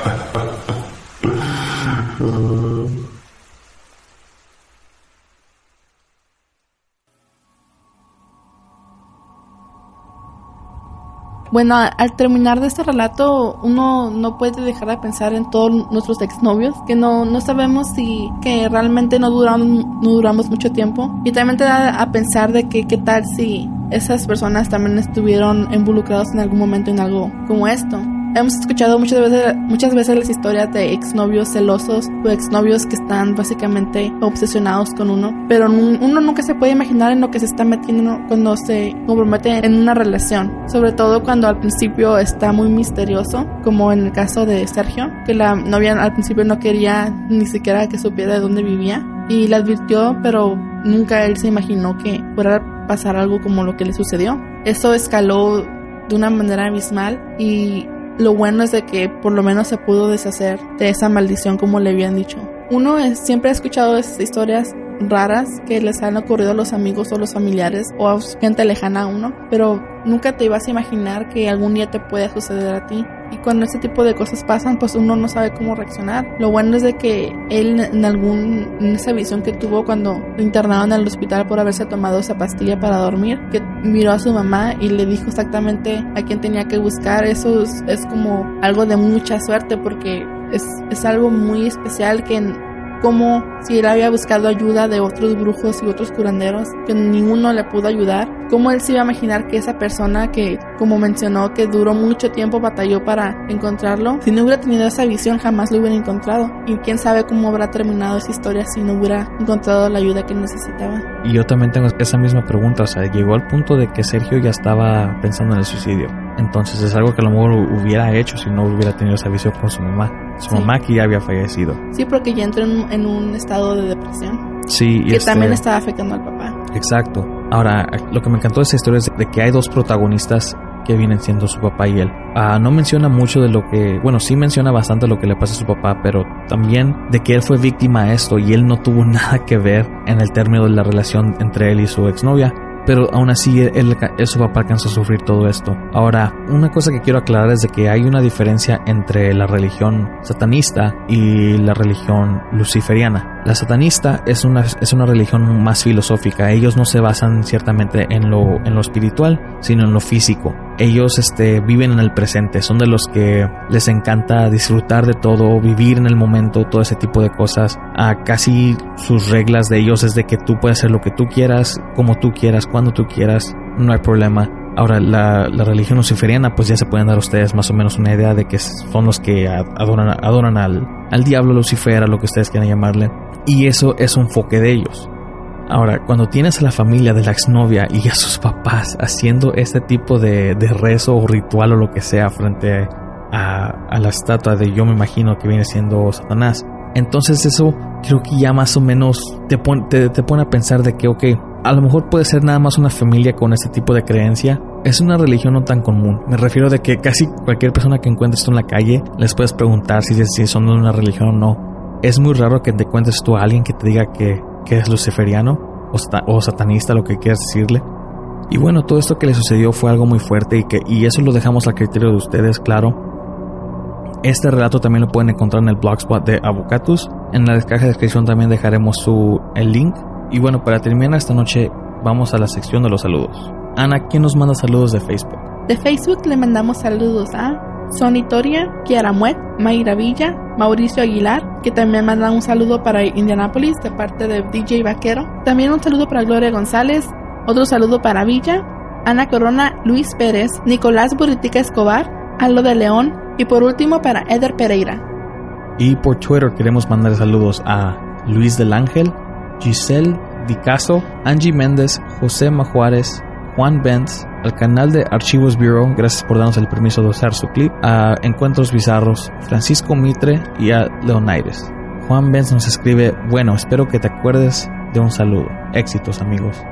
Bueno, al terminar de este relato, uno no puede dejar de pensar en todos nuestros exnovios, que no, no sabemos si que realmente no duramos, no duramos mucho tiempo. Y también te da a pensar de que qué tal si esas personas también estuvieron involucrados en algún momento en algo como esto. Hemos escuchado muchas veces, muchas veces las historias de exnovios celosos o exnovios que están básicamente obsesionados con uno, pero uno nunca se puede imaginar en lo que se está metiendo cuando se compromete en una relación, sobre todo cuando al principio está muy misterioso, como en el caso de Sergio, que la novia al principio no quería ni siquiera que supiera de dónde vivía y le advirtió, pero nunca él se imaginó que fuera pasar algo como lo que le sucedió. Eso escaló de una manera abismal y lo bueno es de que por lo menos se pudo deshacer de esa maldición como le habían dicho. Uno siempre ha escuchado esas historias raras que les han ocurrido a los amigos o los familiares o a gente lejana a uno, pero nunca te ibas a imaginar que algún día te pueda suceder a ti. Y cuando ese tipo de cosas pasan, pues uno no sabe cómo reaccionar. Lo bueno es de que él en algún en esa visión que tuvo cuando lo internaron al hospital por haberse tomado esa pastilla para dormir, que miró a su mamá y le dijo exactamente a quién tenía que buscar. Eso es, como algo de mucha suerte porque es, es algo muy especial que como si él había buscado ayuda de otros brujos y otros curanderos, que ninguno le pudo ayudar, cómo él se iba a imaginar que esa persona que, como mencionó, que duró mucho tiempo batalló para encontrarlo, si no hubiera tenido esa visión jamás lo hubiera encontrado. Y quién sabe cómo habrá terminado esa historia si no hubiera encontrado la ayuda que necesitaba. Y yo también tengo esa misma pregunta, o sea, llegó al punto de que Sergio ya estaba pensando en el suicidio. Entonces es algo que a lo mejor hubiera hecho si no hubiera tenido esa visión con su mamá. Su mamá que ya había fallecido. Sí, porque ya entró en, un estado de depresión. Sí, y que este también estaba afectando al papá. Exacto. Ahora, lo que me encantó de esta historia es de que hay dos protagonistas que vienen siendo su papá y él. Ah, no menciona mucho de lo que, bueno, sí menciona bastante lo que le pasa a su papá, pero también de que él fue víctima de esto y él no tuvo nada que ver en el término de la relación entre él y su exnovia pero aún así él, su papá alcanzó a sufrir todo esto. Ahora, una cosa que quiero aclarar es de que hay una diferencia entre la religión satanista y la religión luciferiana. La satanista es una, es una religión más filosófica. Ellos no se basan ciertamente en lo, en lo espiritual, sino en lo físico. Ellos este, viven en el presente, son de los que les encanta disfrutar de todo, vivir en el momento, todo ese tipo de cosas. A casi sus reglas de ellos es de que tú puedes hacer lo que tú quieras, como tú quieras, cuando tú quieras, no hay problema. Ahora, la, religión luciferiana, pues ya se pueden dar ustedes más o menos una idea de que son los que adoran, adoran al, al diablo, Lucifer, a lo que ustedes quieran llamarle. Y eso es un foque de ellos. Ahora, cuando tienes a la familia de la exnovia y a sus papás haciendo este tipo de, rezo o ritual o lo que sea frente a, la estatua de yo me imagino que viene siendo Satanás, entonces eso creo que ya más o menos te, te, te pone a pensar de que, ok, a lo mejor puede ser nada más una familia con este tipo de creencia. Es una religión no tan común. Me refiero de que casi cualquier persona que encuentres en la calle les puedes preguntar si, si son de una religión o no. Es muy raro que te encuentres tú a alguien que te diga que, que es luciferiano o, o, satanista, lo que quieras decirle. Y bueno, todo esto que le sucedió fue algo muy fuerte y, que, y eso lo dejamos al criterio de ustedes, claro. Este relato también lo pueden encontrar en el blogspot de Avocatus. En la caja de descripción también dejaremos su, el link y bueno, para terminar esta noche, vamos a la sección de los saludos. Ana, ¿quién nos manda saludos de Facebook? De Facebook le mandamos saludos a Sonitoria, Kiara Muet, Mayra Villa, Mauricio Aguilar, que también mandan un saludo para Indianapolis de parte de DJ Vaquero. También un saludo para Gloria González, otro saludo para Villa, Ana Corona, Luis Pérez, Nicolás Buritica Escobar, Aldo de León y por último para Eder Pereira. Y por Twitter queremos mandar saludos a Luis del Ángel, Giselle Dicaso, Angie Méndez, José Majuárez, Juan Benz, al canal de Archivos Bureau, gracias por darnos el permiso de usar su clip, a Encuentros Bizarros, Francisco Mitre y a Leonides. Juan Benz nos escribe, bueno, espero que te acuerdes de un saludo. Éxitos amigos.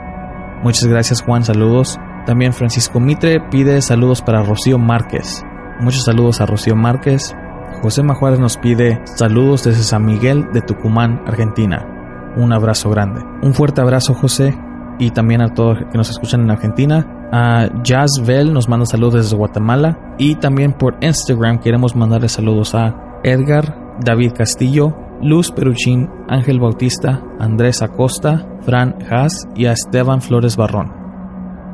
Muchas gracias Juan, saludos. También Francisco Mitre pide saludos para Rocío Márquez. Muchos saludos a Rocío Márquez. José Majuárez nos pide saludos desde San Miguel de Tucumán, Argentina un abrazo grande. Un fuerte abrazo, José, y también a todos que nos escuchan en Argentina. A Jazz Bell nos manda saludos desde Guatemala. Y también por Instagram queremos mandarle saludos a Edgar, David Castillo, Luz Peruchín, Ángel Bautista, Andrés Acosta, Fran Haas y a Esteban Flores Barrón.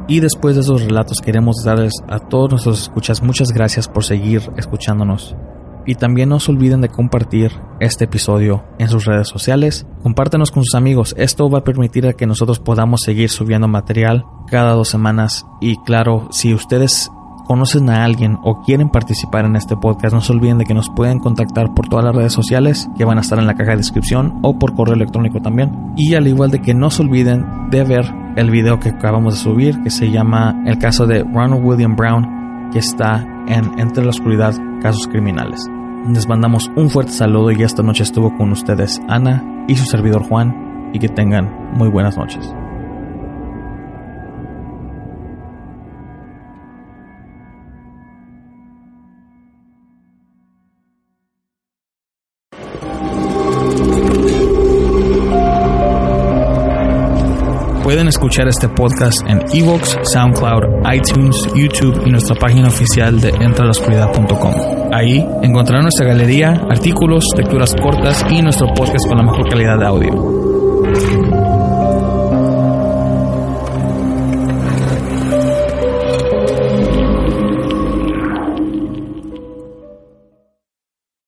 Y después de esos relatos queremos darles a todos nuestros escuchas muchas gracias por seguir escuchándonos. Y también no se olviden de compartir este episodio en sus redes sociales. Compártenos con sus amigos. Esto va a permitir que nosotros podamos seguir subiendo material cada dos semanas. Y claro, si ustedes conocen a alguien o quieren participar en este podcast, no se olviden de que nos pueden contactar por todas las redes sociales que van a estar en la caja de descripción o por correo electrónico también. Y al igual de que no se olviden de ver el video que acabamos de subir que se llama El caso de Ronald William Brown que está en Entre la Oscuridad Casos Criminales. Les mandamos un fuerte saludo y esta noche estuvo con ustedes Ana y su servidor Juan y que tengan muy buenas noches. Escuchar este podcast en Evox, SoundCloud, iTunes, YouTube y nuestra página oficial de entralascuridad.com. Ahí encontrarán nuestra galería, artículos, lecturas cortas y nuestro podcast con la mejor calidad de audio.